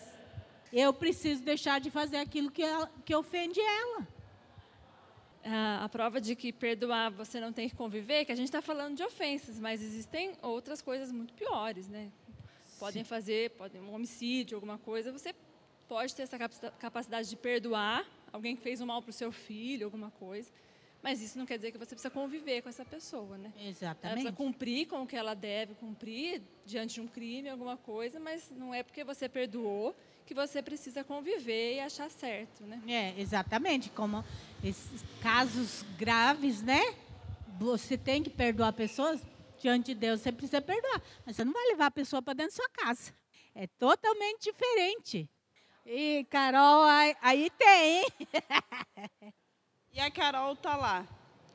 Eu preciso deixar de fazer aquilo que, ela, que ofende ela. A, a prova de que perdoar você não tem que conviver, que a gente está falando de ofensas, mas existem outras coisas muito piores, né? Podem fazer, podem um homicídio, alguma coisa, você pode ter essa capacidade de perdoar alguém que fez um mal para o seu filho, alguma coisa. Mas isso não quer dizer que você precisa conviver com essa pessoa, né? Exatamente. Ela precisa cumprir com o que ela deve cumprir diante de um crime, alguma coisa, mas não é porque você perdoou que você precisa conviver e achar certo, né? É, exatamente. Como esses casos graves, né? Você tem que perdoar pessoas diante de Deus, você precisa perdoar. Mas você não vai levar a pessoa para dentro da sua casa. É totalmente diferente. E Carol, aí, aí tem. e a Carol tá lá.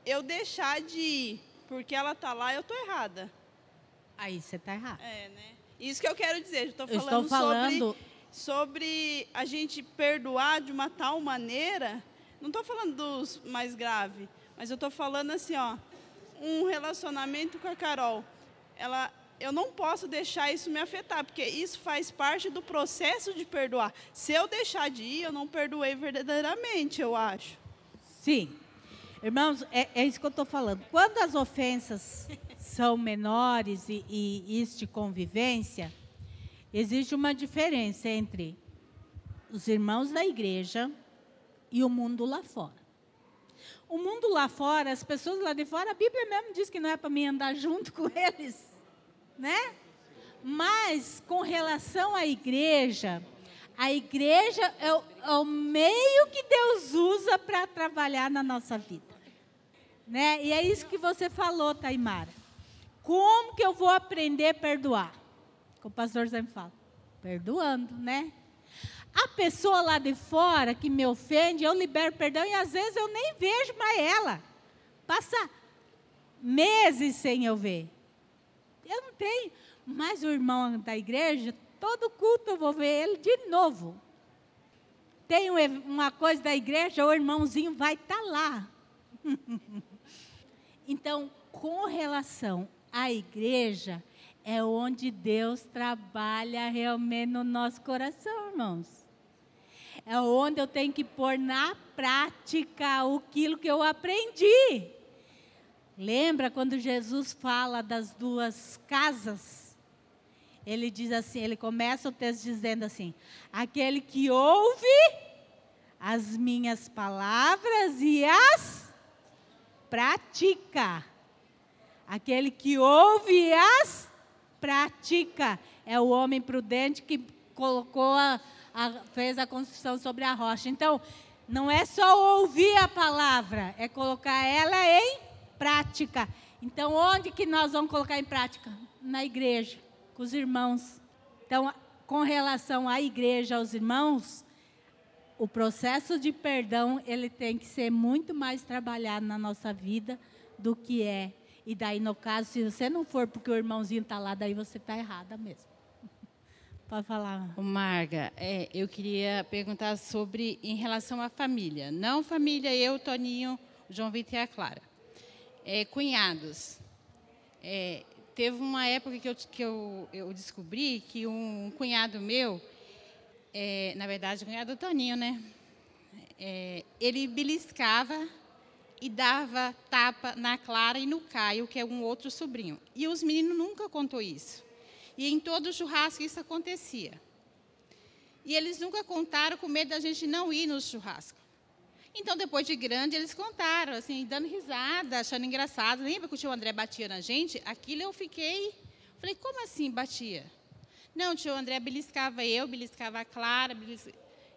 Eu deixar de ir porque ela tá lá, eu tô errada. Aí você tá errado. É, né? Isso que eu quero dizer. Eu, tô falando, eu estou falando sobre, sobre a gente perdoar de uma tal maneira. Não estou falando dos mais graves, mas eu estou falando assim, ó, um relacionamento com a Carol. Ela, eu não posso deixar isso me afetar, porque isso faz parte do processo de perdoar. Se eu deixar de ir, eu não perdoei verdadeiramente, eu acho. Sim. Irmãos, é, é isso que eu estou falando. Quando as ofensas são menores e, e de convivência, existe uma diferença entre os irmãos da igreja e o mundo lá fora. O mundo lá fora, as pessoas lá de fora, a Bíblia mesmo diz que não é para mim andar junto com eles né? Mas com relação à igreja, a igreja é o, é o meio que Deus usa para trabalhar na nossa vida. Né? E é isso que você falou, Taimara. Como que eu vou aprender a perdoar? Como o pastor sempre fala, perdoando, né? A pessoa lá de fora que me ofende, eu libero perdão e às vezes eu nem vejo mais ela. Passa meses sem eu ver. Eu não tenho. Mas o irmão da igreja, todo culto eu vou ver ele de novo. Tem uma coisa da igreja, o irmãozinho vai estar tá lá. então, com relação à igreja, é onde Deus trabalha realmente no nosso coração, irmãos. É onde eu tenho que pôr na prática aquilo que eu aprendi. Lembra quando Jesus fala das duas casas? Ele diz assim, ele começa o texto dizendo assim: aquele que ouve as minhas palavras e as pratica. Aquele que ouve e as pratica é o homem prudente que colocou a, a, fez a construção sobre a rocha. Então, não é só ouvir a palavra, é colocar ela em prática. Então, onde que nós vamos colocar em prática? Na igreja, com os irmãos. Então, com relação à igreja, aos irmãos, o processo de perdão, ele tem que ser muito mais trabalhado na nossa vida do que é. E daí, no caso, se você não for porque o irmãozinho está lá, daí você está errada mesmo. Pode falar. Marga, é, eu queria perguntar sobre em relação à família. Não família, eu, Toninho, João Vitor e a Clara é, cunhados. É, teve uma época que, eu, que eu, eu descobri que um, cunhado meu, é, na verdade, o cunhado do Toninho, né? É, ele beliscava e dava tapa na Clara e no Caio, que é um outro sobrinho. E os meninos nunca contou isso. E em todo churrasco isso acontecia. E eles nunca contaram com medo da gente não ir no churrasco. Então, depois de grande, eles contaram, assim, dando risada, achando engraçado. Lembra que o tio André batia na gente? Aquilo eu fiquei. Falei, como assim batia? Não, o tio André beliscava eu, beliscava a Clara,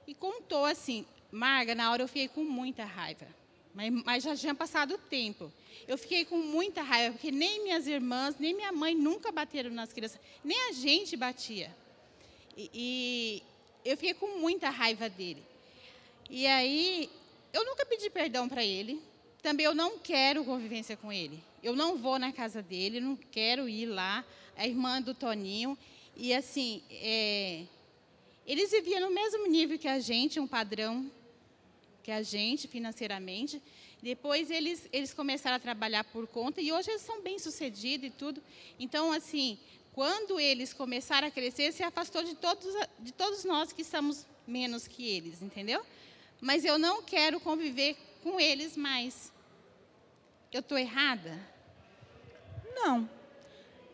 e contou assim. Marga, na hora eu fiquei com muita raiva. mas, mas já tinha passado o tempo. Eu fiquei com muita raiva, porque nem minhas irmãs, nem minha mãe nunca bateram nas crianças, nem a gente batia. E, e eu fiquei com muita raiva dele. E aí, eu nunca pedi perdão para ele. Também eu não quero convivência com ele. Eu não vou na casa dele, não quero ir lá. A irmã do Toninho. E assim, é, eles viviam no mesmo nível que a gente, um padrão que a gente financeiramente. Depois eles, eles começaram a trabalhar por conta e hoje eles são bem-sucedidos e tudo. Então, assim, quando eles começaram a crescer, se afastou de todos, de todos nós que estamos menos que eles, entendeu? Mas eu não quero conviver com eles mais. Eu estou errada? Não.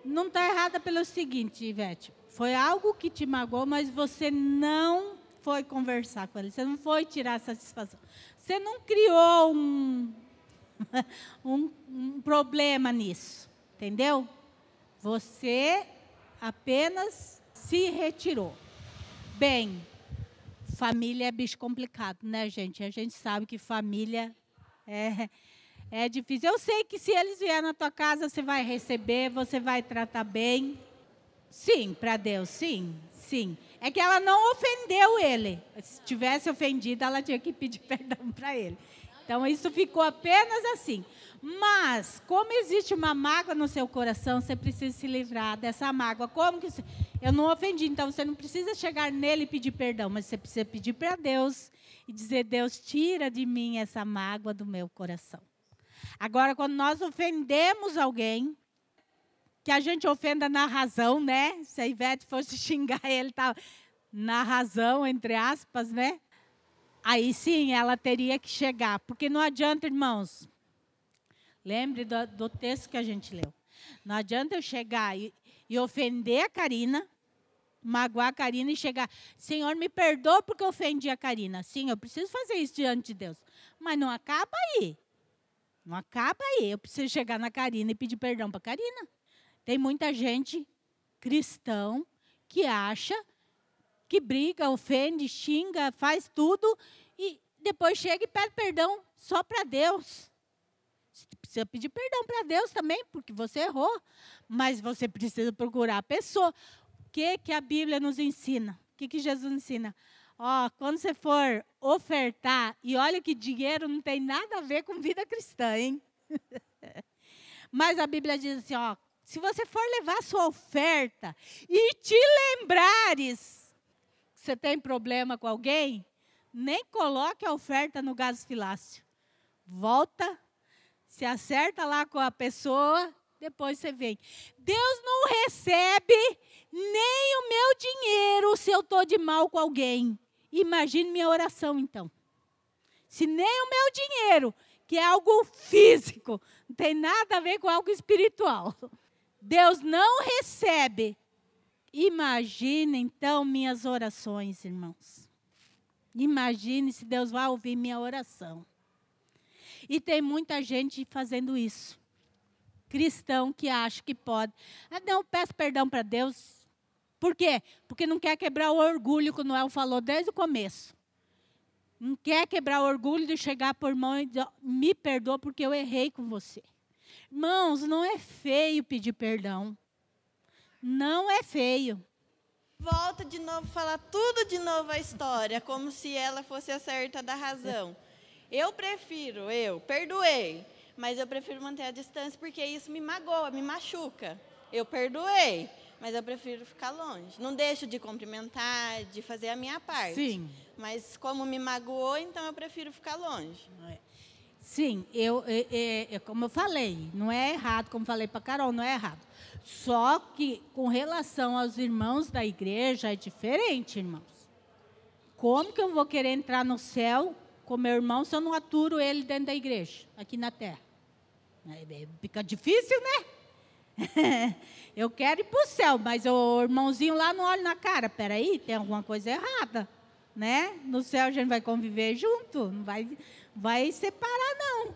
Não está errada pelo seguinte, Ivete. Foi algo que te magoou, mas você não foi conversar com ele. Você não foi tirar satisfação. Você não criou um, um, um problema nisso. Entendeu? Você apenas se retirou. Bem, família é bicho complicado, né, gente? A gente sabe que família é, é difícil. Eu sei que se eles vierem na tua casa, você vai receber, você vai tratar bem. Sim, para Deus, sim, sim. É que ela não ofendeu ele. Se tivesse ofendido, ela tinha que pedir perdão para ele. Então, isso ficou apenas assim. Mas, como existe uma mágoa no seu coração, você precisa se livrar dessa mágoa. Como que. Eu não ofendi, então você não precisa chegar nele e pedir perdão, mas você precisa pedir para Deus e dizer: Deus, tira de mim essa mágoa do meu coração. Agora, quando nós ofendemos alguém, que a gente ofenda na razão, né? Se a Ivete fosse xingar ele, tá na razão, entre aspas, né? Aí sim ela teria que chegar. Porque não adianta, irmãos. Lembre do, do texto que a gente leu. Não adianta eu chegar e, e ofender a Karina, magoar a Karina e chegar, Senhor, me perdoa porque eu ofendi a Karina. Sim, eu preciso fazer isso diante de Deus. Mas não acaba aí. Não acaba aí. Eu preciso chegar na Karina e pedir perdão para a Karina. Tem muita gente cristão que acha que briga, ofende, xinga, faz tudo e depois chega e pede perdão só para Deus. Você precisa pedir perdão para Deus também, porque você errou, mas você precisa procurar a pessoa. O que, que a Bíblia nos ensina? O que, que Jesus ensina? Ó, quando você for ofertar, e olha que dinheiro não tem nada a ver com vida cristã, hein? Mas a Bíblia diz assim, ó, se você for levar sua oferta e te lembrares você tem problema com alguém, nem coloque a oferta no gasofilácio. Volta, se acerta lá com a pessoa, depois você vem. Deus não recebe nem o meu dinheiro se eu estou de mal com alguém. Imagine minha oração, então. Se nem o meu dinheiro, que é algo físico, não tem nada a ver com algo espiritual. Deus não recebe. Imagine, então, minhas orações, irmãos. Imagine se Deus vai ouvir minha oração. E tem muita gente fazendo isso. Cristão que acha que pode. Ah, não, peço perdão para Deus. Por quê? Porque não quer quebrar o orgulho que o Noel falou desde o começo. Não quer quebrar o orgulho de chegar por irmão e dizer, me perdoa porque eu errei com você. Irmãos, não é feio pedir perdão. Não é feio. Volta de novo, falar tudo de novo a história, como se ela fosse a certa da razão. Eu prefiro, eu perdoei, mas eu prefiro manter a distância porque isso me magoa, me machuca. Eu perdoei, mas eu prefiro ficar longe. Não deixo de cumprimentar, de fazer a minha parte. Sim. Mas como me magoou, então eu prefiro ficar longe. Sim, eu, é, é, é, como eu falei, não é errado, como falei para Carol, não é errado. Só que com relação aos irmãos da igreja é diferente, irmãos. Como que eu vou querer entrar no céu com meu irmão se eu não aturo ele dentro da igreja, aqui na terra? É, é, fica difícil, né? eu quero ir para o céu, mas o irmãozinho lá não olha na cara. Peraí, tem alguma coisa errada, né? No céu a gente vai conviver junto, não vai, vai separar não.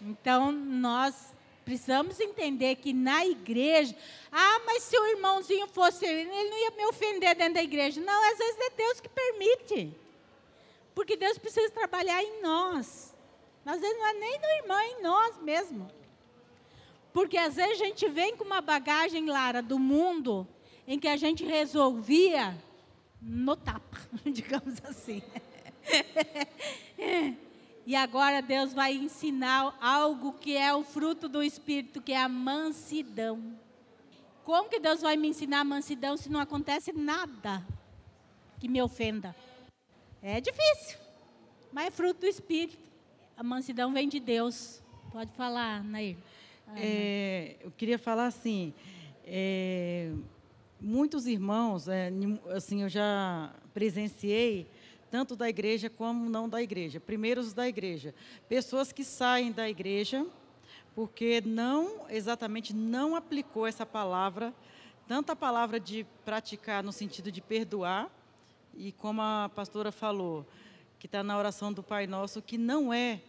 Então nós precisamos entender que na igreja, ah, mas se o irmãozinho fosse, ele não ia me ofender dentro da igreja. Não, às vezes é Deus que permite. Porque Deus precisa trabalhar em nós. Às vezes não é nem no irmão, é em nós mesmo. Porque às vezes a gente vem com uma bagagem, Lara, do mundo, em que a gente resolvia no tapa, digamos assim. E agora Deus vai ensinar algo que é o fruto do Espírito, que é a mansidão. Como que Deus vai me ensinar a mansidão se não acontece nada que me ofenda? É difícil, mas é fruto do Espírito. A mansidão vem de Deus. Pode falar, Nair. É, eu queria falar assim, é, muitos irmãos, é, assim, eu já presenciei tanto da igreja como não da igreja. Primeiro os da igreja. Pessoas que saem da igreja porque não, exatamente, não aplicou essa palavra, tanto a palavra de praticar no sentido de perdoar, e como a pastora falou, que está na oração do Pai Nosso, que não é,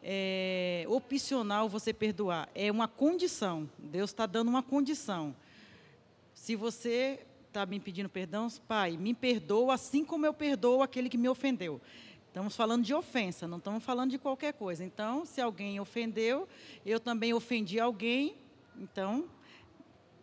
é opcional você perdoar, é uma condição. Deus está dando uma condição. Se você está me pedindo perdão, Pai, me perdoa assim como eu perdoo aquele que me ofendeu. Estamos falando de ofensa, não estamos falando de qualquer coisa. Então, se alguém ofendeu, eu também ofendi alguém, então,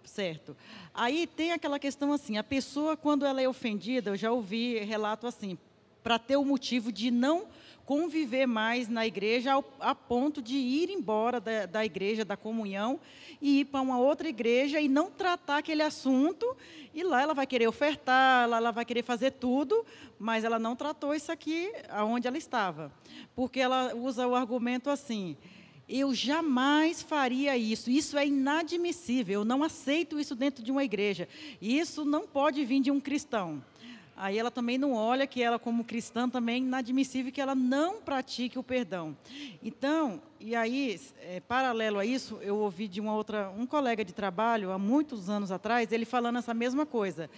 certo. Aí tem aquela questão assim, a pessoa quando ela é ofendida, eu já ouvi relato assim, para ter o motivo de não conviver mais na igreja ao, a ponto de ir embora da, da igreja, da comunhão, e ir para uma outra igreja e não tratar aquele assunto, e lá ela vai querer ofertar, lá ela vai querer fazer tudo, mas ela não tratou isso aqui aonde ela estava. Porque ela usa o argumento assim: eu jamais faria isso. Isso é inadmissível. Eu não aceito isso dentro de uma igreja. Isso não pode vir de um cristão aí ela também não olha que ela, como cristã, também é inadmissível que ela não pratique o perdão. Então, e aí, é, paralelo a isso, eu ouvi de uma outra, um colega de trabalho, há muitos anos atrás, ele falando essa mesma coisa.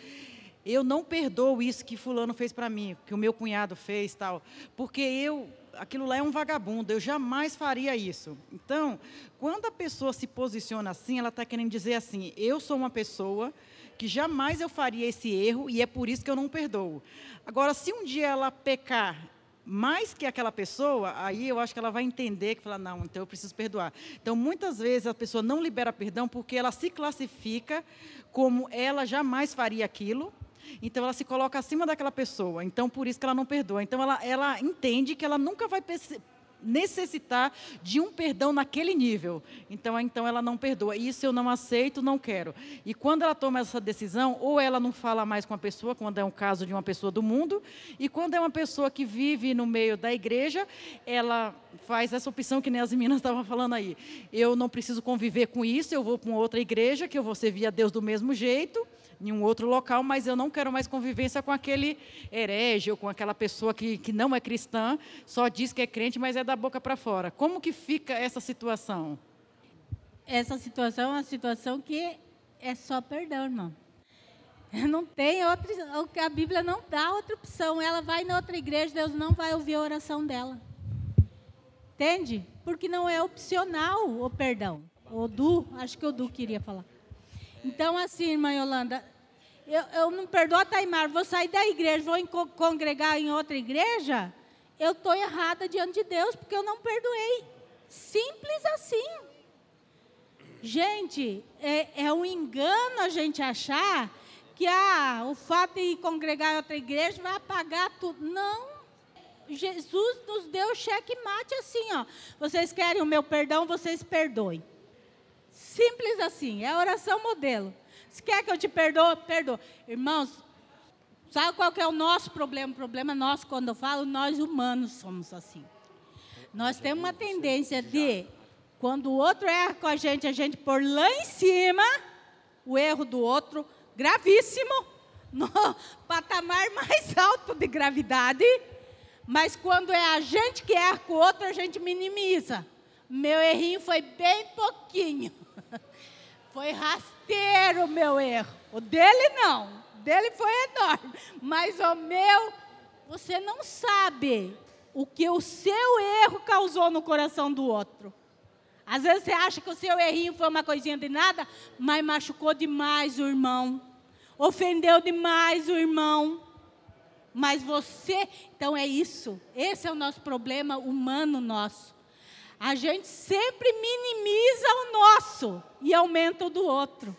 Eu não perdoo isso que fulano fez para mim, que o meu cunhado fez, tal, porque eu aquilo lá é um vagabundo, eu jamais faria isso. Então, quando a pessoa se posiciona assim, ela está querendo dizer assim: eu sou uma pessoa que jamais eu faria esse erro e é por isso que eu não perdoo. Agora, se um dia ela pecar mais que aquela pessoa, aí eu acho que ela vai entender que fala, não, então eu preciso perdoar. Então, muitas vezes a pessoa não libera perdão porque ela se classifica como ela jamais faria aquilo. Então ela se coloca acima daquela pessoa. Então por isso que ela não perdoa. Então ela, ela entende que ela nunca vai necessitar de um perdão naquele nível. Então, então ela não perdoa. Isso eu não aceito, não quero. E quando ela toma essa decisão, ou ela não fala mais com a pessoa, quando é um caso de uma pessoa do mundo, e quando é uma pessoa que vive no meio da igreja, ela faz essa opção que nem as meninas estavam falando aí. Eu não preciso conviver com isso, eu vou para uma outra igreja, que eu vou servir a Deus do mesmo jeito em um outro local, mas eu não quero mais convivência com aquele herege ou com aquela pessoa que, que não é cristã, só diz que é crente, mas é da boca para fora. Como que fica essa situação? Essa situação é uma situação que é só perdão, irmão. Não tem outra, a Bíblia não dá outra opção. Ela vai na outra igreja, Deus não vai ouvir a oração dela. Entende? Porque não é opcional o perdão. O Du, acho que o Du queria falar. Então, assim, irmã Yolanda, eu, eu não perdoo a Taimar, vou sair da igreja, vou congregar em outra igreja, eu estou errada diante de Deus, porque eu não perdoei. Simples assim. Gente, é, é um engano a gente achar que ah, o fato de congregar em outra igreja vai apagar tudo. Não. Jesus nos deu cheque mate assim, ó. Vocês querem o meu perdão, vocês perdoem. Simples assim, é a oração modelo. Se quer que eu te perdoe, perdoa. Irmãos, sabe qual que é o nosso problema? O problema nosso, quando eu falo, nós humanos somos assim. Nós temos uma tendência de, quando o outro erra com a gente, a gente pôr lá em cima o erro do outro, gravíssimo, no patamar mais alto de gravidade. Mas quando é a gente que erra com o outro, a gente minimiza. Meu errinho foi bem pouquinho. Foi rasteiro o meu erro. O dele não. O dele foi enorme. Mas o meu, você não sabe o que o seu erro causou no coração do outro. Às vezes você acha que o seu errinho foi uma coisinha de nada, mas machucou demais o irmão. Ofendeu demais o irmão. Mas você, então é isso. Esse é o nosso problema humano nosso. A gente sempre minimiza o nosso e aumenta o do outro.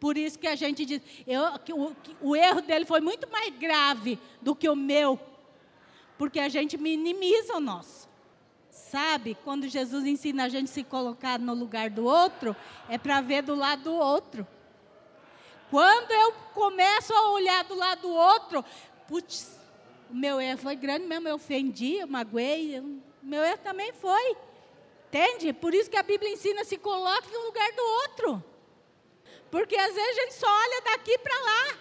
Por isso que a gente diz, eu, o, o erro dele foi muito mais grave do que o meu, porque a gente minimiza o nosso. Sabe, quando Jesus ensina a gente se colocar no lugar do outro, é para ver do lado do outro. Quando eu começo a olhar do lado do outro, putz, o meu erro foi grande mesmo, eu ofendi, eu magoei, o meu erro também foi. Entende? Por isso que a Bíblia ensina se coloque no lugar do outro. Porque às vezes a gente só olha daqui para lá.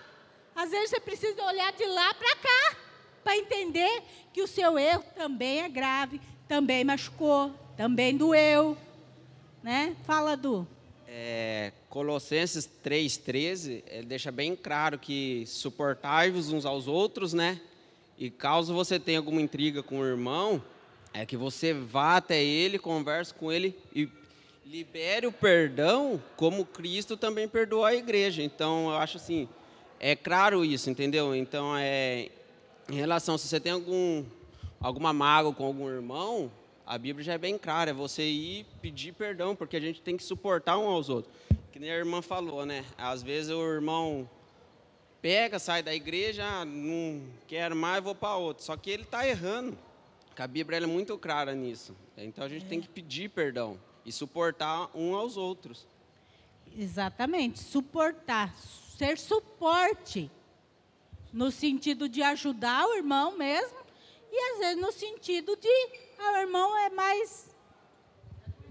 Às vezes você precisa olhar de lá para cá para entender que o seu erro também é grave, também machucou, também doeu. Né? Fala, Du. É, Colossenses 3,13, ele deixa bem claro que suportai-vos uns aos outros, né? E caso você tenha alguma intriga com o irmão, é que você vá até ele, converse com ele e libere o perdão, como Cristo também perdoou a igreja. Então, eu acho assim, é claro isso, entendeu? Então, é, em relação, se você tem algum, alguma mágoa com algum irmão, a Bíblia já é bem clara, é você ir pedir perdão, porque a gente tem que suportar um aos outros. Que nem a irmã falou, né? Às vezes o irmão pega, sai da igreja, ah, não quero mais, vou para outro. Só que ele está errando. A Bíblia é muito clara nisso. Então a gente é. tem que pedir perdão e suportar um aos outros. Exatamente, suportar, ser suporte no sentido de ajudar o irmão mesmo e às vezes no sentido de ah, o irmão é mais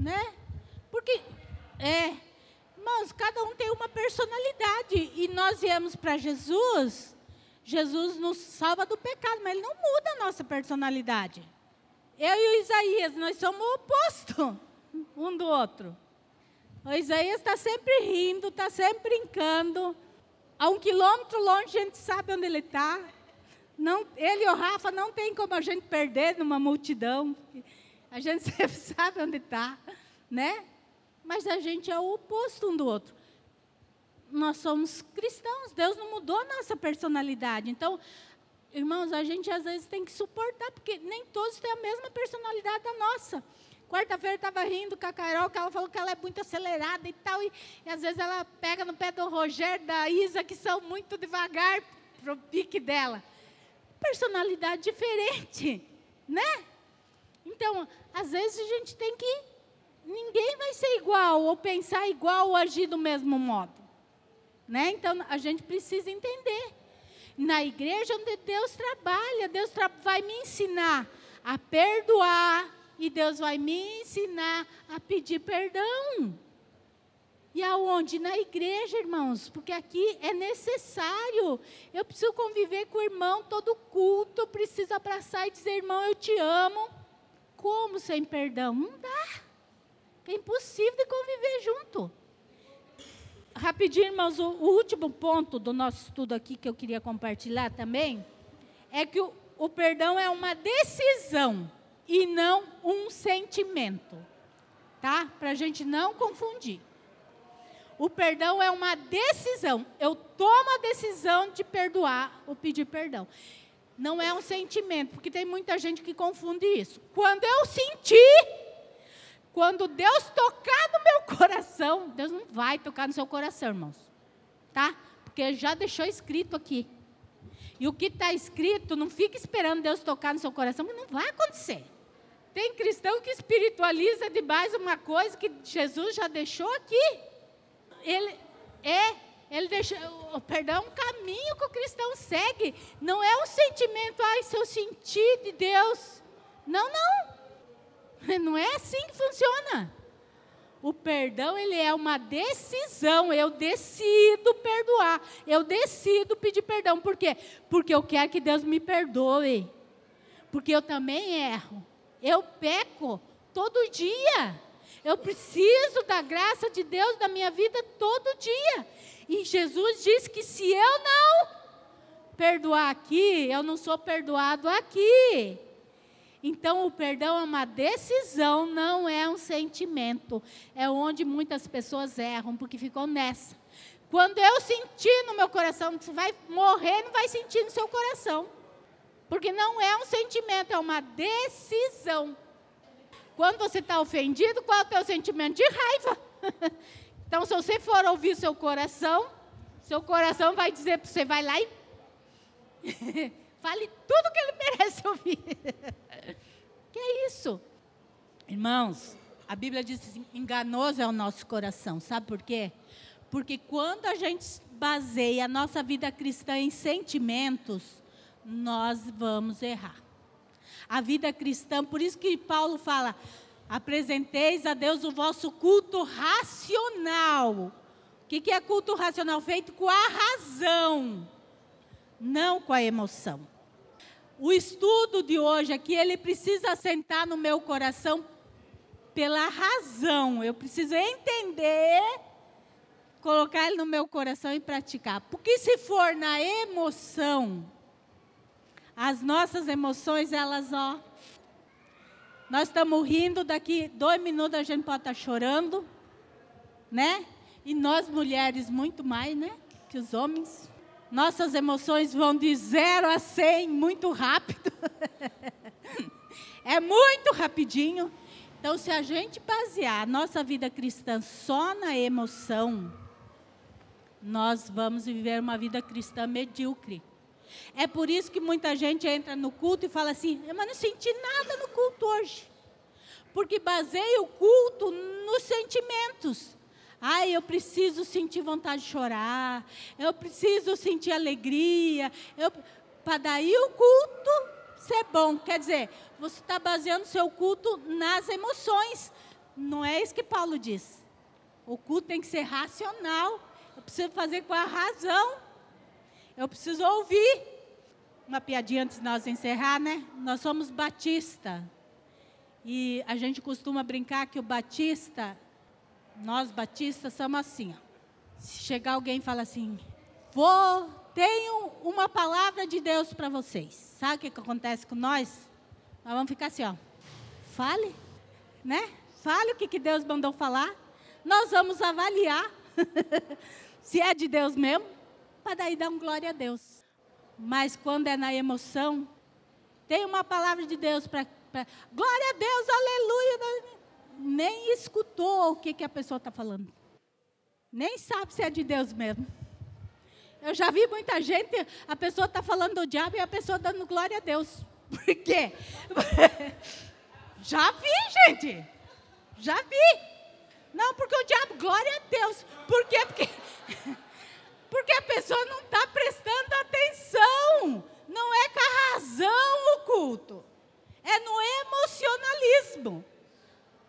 né? Porque é, irmãos, cada um tem uma personalidade e nós viemos para Jesus, Jesus nos salva do pecado, mas ele não muda a nossa personalidade. Eu e o Isaías, nós somos o oposto um do outro. O Isaías está sempre rindo, está sempre brincando. A um quilômetro longe a gente sabe onde ele está. Ele e o Rafa não tem como a gente perder numa multidão. A gente sempre sabe onde está, né? Mas a gente é o oposto um do outro. Nós somos cristãos, Deus não mudou a nossa personalidade. Então, irmãos, a gente às vezes tem que suportar, porque nem todos têm a mesma personalidade da nossa. Quarta-feira estava rindo com a Carol, que ela falou que ela é muito acelerada e tal. E, e às vezes ela pega no pé do Rogério, da Isa, que são muito devagar para o pique dela. Personalidade diferente, né? Então, às vezes a gente tem que. Ninguém vai ser igual, ou pensar igual, ou agir do mesmo modo. Né? Então, a gente precisa entender. Na igreja onde Deus trabalha, Deus tra vai me ensinar a perdoar, e Deus vai me ensinar a pedir perdão. E aonde? Na igreja, irmãos, porque aqui é necessário. Eu preciso conviver com o irmão todo culto, preciso abraçar e dizer, irmão, eu te amo. Como sem perdão? Não dá. É impossível de conviver junto. Rapidinho, irmãos, o, último ponto do nosso estudo aqui que eu queria compartilhar também é que o, o perdão é uma decisão e não um sentimento, tá? Para a gente não confundir. O perdão é uma decisão. Eu tomo a decisão de perdoar ou pedir perdão. Não é um sentimento, porque tem muita gente que confunde isso. Quando eu sentir, quando Deus tocar no meu coração, Deus não vai tocar no seu coração, irmãos. Tá? Porque já deixou escrito aqui. E o que está escrito, não fique esperando Deus tocar no seu coração, porque não vai acontecer. Tem cristão que espiritualiza demais uma coisa que Jesus já deixou aqui. Ele é, ele deixou, perdão, um caminho que o cristão segue. Não é um sentimento, ai, se eu sentir de Deus. Não, não. Não é assim que funciona. O perdão, ele é uma decisão. Eu decido perdoar. Eu decido pedir perdão. Por quê? Porque eu quero que Deus me perdoe. Porque eu também erro. Eu peco todo dia. Eu preciso da graça de Deus na minha vida todo dia. E Jesus disse que se eu não perdoar aqui, eu não sou perdoado aqui. Então, o perdão é uma decisão, não é um sentimento. É onde muitas pessoas erram, porque ficam nessa. Quando eu sentir no meu coração você vai morrer, não vai sentir no seu coração. Porque não é um sentimento, é uma decisão. Quando você está ofendido, qual é o teu sentimento de raiva? então, se você for ouvir seu coração, seu coração vai dizer para você, vai lá e fale tudo que ele merece ouvir. que é isso? Irmãos, a Bíblia diz assim, enganoso é o nosso coração. Sabe por quê? Porque quando a gente baseia a nossa vida cristã em sentimentos, nós vamos errar. A vida cristã, por isso que Paulo fala: apresenteis a Deus o vosso culto racional. O que, que é culto racional? Feito com a razão, não com a emoção. O estudo de hoje aqui, ele precisa sentar no meu coração pela razão. Eu preciso entender, colocar ele no meu coração e praticar. Porque se for na emoção, as nossas emoções, elas, ó. Nós estamos rindo, daqui dois minutos a gente pode estar chorando, né? E nós mulheres muito mais, né? Que os homens. Nossas emoções vão de zero a cem muito rápido. é muito rapidinho. Então, se a gente basear a nossa vida cristã só na emoção, nós vamos viver uma vida cristã medíocre. É por isso que muita gente entra no culto e fala assim: mas não senti nada no culto hoje. Porque baseia o culto nos sentimentos. Ai, eu preciso sentir vontade de chorar, eu preciso sentir alegria, para daí o culto ser bom. Quer dizer, você está baseando seu culto nas emoções. Não é isso que Paulo diz. O culto tem que ser racional. Eu preciso fazer com a razão. Eu preciso ouvir. Uma piadinha antes de nós encerrar, né? Nós somos batista. E a gente costuma brincar que o batista, nós batistas somos assim. Ó. Se chegar alguém e falar assim, vou tenho uma palavra de Deus para vocês. Sabe o que, que acontece com nós? Nós vamos ficar assim, ó. Fale, né? Fale o que, que Deus mandou falar. Nós vamos avaliar se é de Deus mesmo, para daí dar um glória a Deus. Mas quando é na emoção, tem uma palavra de Deus para. Glória a Deus, aleluia. Nem escutou o que, que a pessoa está falando. Nem sabe se é de Deus mesmo. Eu já vi muita gente, a pessoa está falando do diabo e a pessoa dando glória a Deus. Por quê? já vi, gente. Já vi. Não, porque o diabo, glória a Deus. Por quê? Porque, porque a pessoa não está prestando atenção. Não é com a razão o culto. É no emocionalismo.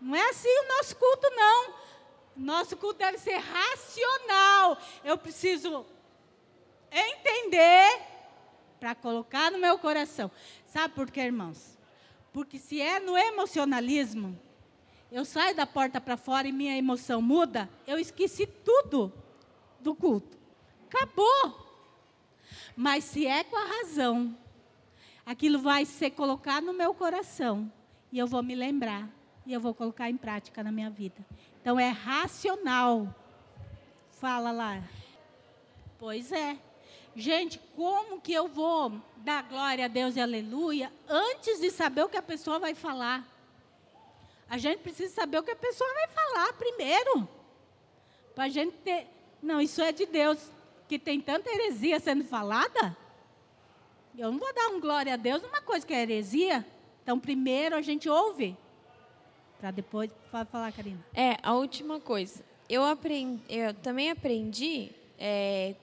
Não é assim o nosso culto, não. Nosso culto deve ser racional. Eu preciso entender para colocar no meu coração. Sabe por quê, irmãos? Porque se é no emocionalismo, eu saio da porta para fora e minha emoção muda, eu esqueci tudo do culto. Acabou. Mas se é com a razão, aquilo vai ser colocado no meu coração e eu vou me lembrar e eu vou colocar em prática na minha vida. Então é racional. Fala lá. Pois é. Gente, como que eu vou dar glória a Deus e aleluia antes de saber o que a pessoa vai falar? A gente precisa saber o que a pessoa vai falar primeiro. Para a gente ter. Não, isso é de Deus. Que tem tanta heresia sendo falada. Eu não vou dar um glória a Deus numa coisa que é heresia. Então, primeiro a gente ouve. Para depois. falar, Karina. É, a última coisa. Eu, aprendi, eu também aprendi é,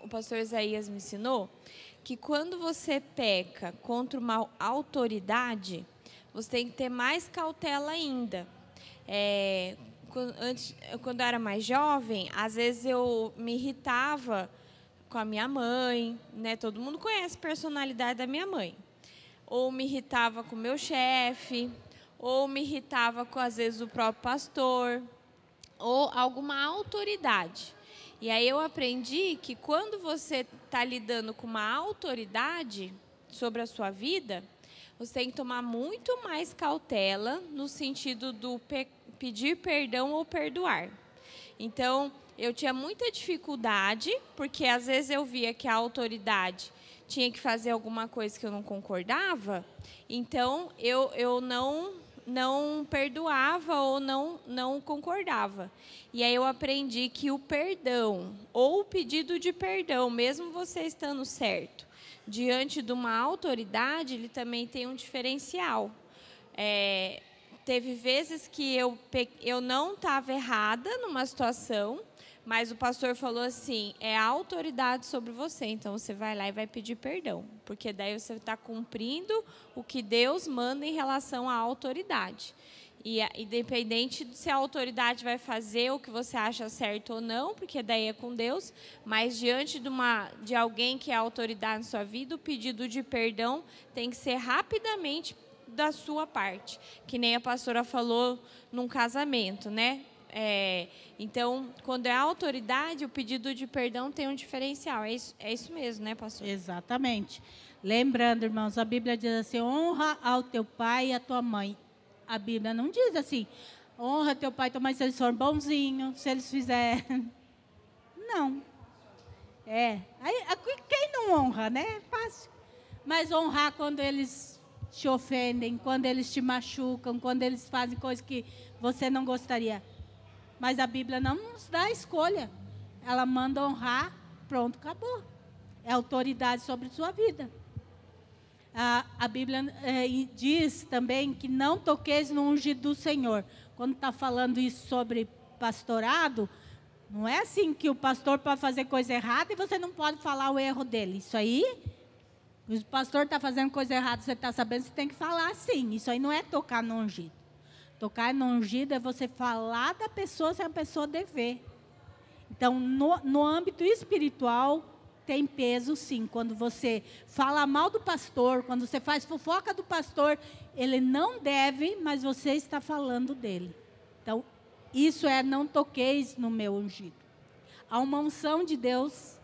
o pastor Isaías me ensinou que quando você peca contra uma autoridade, você tem que ter mais cautela ainda. É, quando, antes, quando eu era mais jovem, às vezes eu me irritava com a minha mãe, né? Todo mundo conhece a personalidade da minha mãe. Ou me irritava com o meu chefe, ou me irritava com às vezes o próprio pastor, ou alguma autoridade. E aí eu aprendi que quando você está lidando com uma autoridade sobre a sua vida, você tem que tomar muito mais cautela no sentido do pe pedir perdão ou perdoar. Então, eu tinha muita dificuldade, porque às vezes eu via que a autoridade tinha que fazer alguma coisa que eu não concordava, então eu, eu não não perdoava ou não, não concordava. E aí eu aprendi que o perdão, ou o pedido de perdão, mesmo você estando certo, diante de uma autoridade, ele também tem um diferencial. É, teve vezes que eu, eu não estava errada numa situação, mas o pastor falou assim: é a autoridade sobre você, então você vai lá e vai pedir perdão, porque daí você está cumprindo o que Deus manda em relação à autoridade. E independente de se a autoridade vai fazer o que você acha certo ou não, porque daí é com Deus, mas diante de, uma, de alguém que é autoridade na sua vida, o pedido de perdão tem que ser rapidamente da sua parte. Que nem a pastora falou num casamento, né? É, então, quando é autoridade, o pedido de perdão tem um diferencial. É isso, é isso mesmo, né, pastor? Exatamente. Lembrando, irmãos, a Bíblia diz assim: honra ao teu pai e à tua mãe. A Bíblia não diz assim: honra teu pai e tua mãe se eles forem bonzinhos, se eles fizerem. Não. É. Aí, quem não honra, né? É fácil. Mas honrar quando eles te ofendem, quando eles te machucam, quando eles fazem coisas que você não gostaria. Mas a Bíblia não nos dá escolha. Ela manda honrar, pronto, acabou. É autoridade sobre sua vida. A, a Bíblia é, diz também que não toqueis no ungido do Senhor. Quando está falando isso sobre pastorado, não é assim que o pastor pode fazer coisa errada e você não pode falar o erro dele. Isso aí, o pastor está fazendo coisa errada, você está sabendo, você tem que falar sim. Isso aí não é tocar no ungido. Tocar no ungido é você falar da pessoa sem a pessoa dever. Então, no, no âmbito espiritual, tem peso sim. Quando você fala mal do pastor, quando você faz fofoca do pastor, ele não deve, mas você está falando dele. Então, isso é não toqueis no meu ungido. Há uma unção de Deus.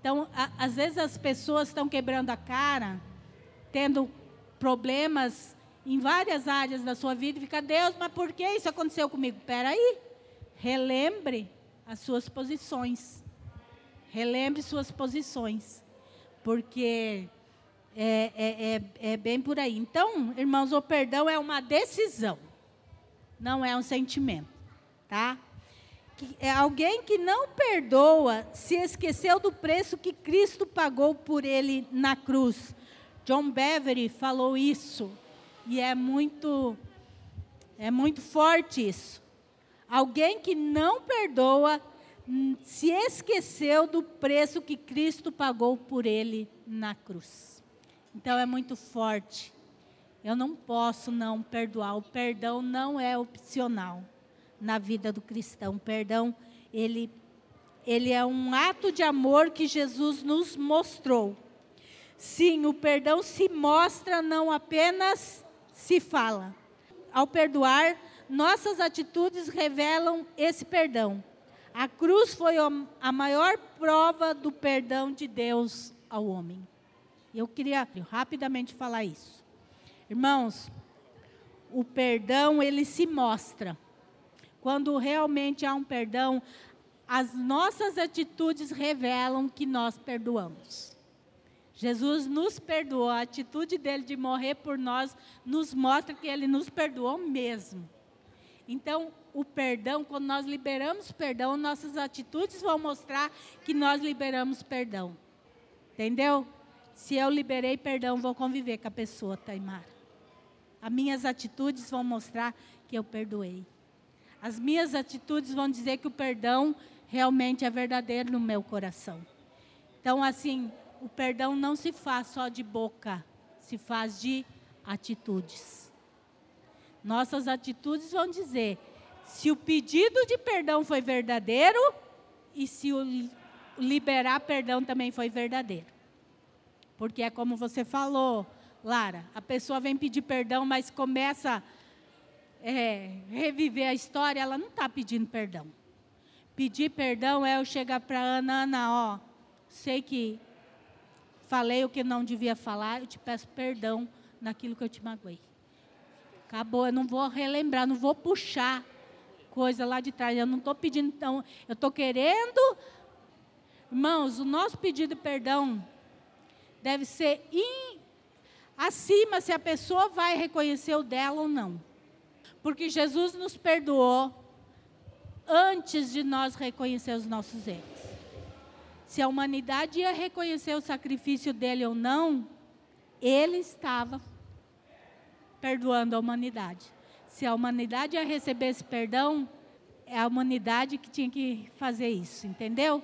Então, a, às vezes as pessoas estão quebrando a cara, tendo problemas em várias áreas da sua vida e fica, Deus, mas por que isso aconteceu comigo? Espera aí, relembre as suas posições. Relembre suas posições, porque é, é, é, é bem por aí. Então, irmãos, o perdão é uma decisão, não é um sentimento, tá? É alguém que não perdoa se esqueceu do preço que Cristo pagou por ele na cruz. John Beverly falou isso e é muito é muito forte isso. Alguém que não perdoa hum, se esqueceu do preço que Cristo pagou por ele na cruz. Então é muito forte. Eu não posso não perdoar. O perdão não é opcional na vida do cristão. O perdão, ele ele é um ato de amor que Jesus nos mostrou. Sim, o perdão se mostra não apenas se fala. Ao perdoar, nossas atitudes revelam esse perdão. A cruz foi a maior prova do perdão de Deus ao homem. Eu queria rapidamente falar isso. Irmãos, o perdão ele se mostra. Quando realmente há um perdão, as nossas atitudes revelam que nós perdoamos. Jesus nos perdoou, a atitude dele de morrer por nós nos mostra que ele nos perdoou mesmo. Então, o perdão, quando nós liberamos perdão, nossas atitudes vão mostrar que nós liberamos perdão. Entendeu? Se eu liberei perdão, vou conviver com a pessoa, Taimara. As minhas atitudes vão mostrar que eu perdoei. As minhas atitudes vão dizer que o perdão realmente é verdadeiro no meu coração. Então, assim, o perdão não se faz só de boca, se faz de atitudes. Nossas atitudes vão dizer se o pedido de perdão foi verdadeiro e se o liberar perdão também foi verdadeiro. Porque é como você falou, Lara, a pessoa vem pedir perdão, mas começa a é, reviver a história, ela não está pedindo perdão. Pedir perdão é eu chegar para Ana, Ana, ó, sei que falei o que não devia falar, eu te peço perdão naquilo que eu te magoei. Acabou, eu não vou relembrar, não vou puxar coisa lá de trás. Eu não estou pedindo, então, eu estou querendo. Irmãos, o nosso pedido de perdão deve ser in, acima se a pessoa vai reconhecer o dela ou não. Porque Jesus nos perdoou antes de nós reconhecer os nossos erros. Se a humanidade ia reconhecer o sacrifício dele ou não, ele estava perdoando a humanidade. Se a humanidade ia receber esse perdão, é a humanidade que tinha que fazer isso, entendeu?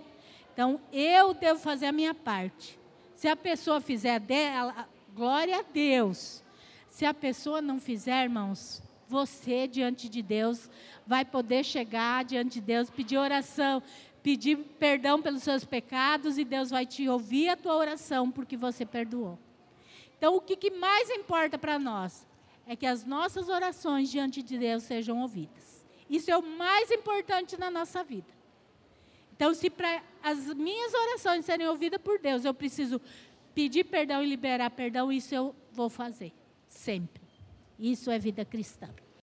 Então, eu devo fazer a minha parte. Se a pessoa fizer dela, glória a Deus. Se a pessoa não fizer, irmãos, você diante de Deus vai poder chegar diante de Deus, pedir oração, pedir perdão pelos seus pecados e Deus vai te ouvir a tua oração porque você perdoou. Então, o que, que mais importa para nós é que as nossas orações diante de Deus sejam ouvidas. Isso é o mais importante na nossa vida. Então, se para as minhas orações serem ouvidas por Deus, eu preciso pedir perdão e liberar perdão, isso eu vou fazer, sempre. Isso é vida cristã.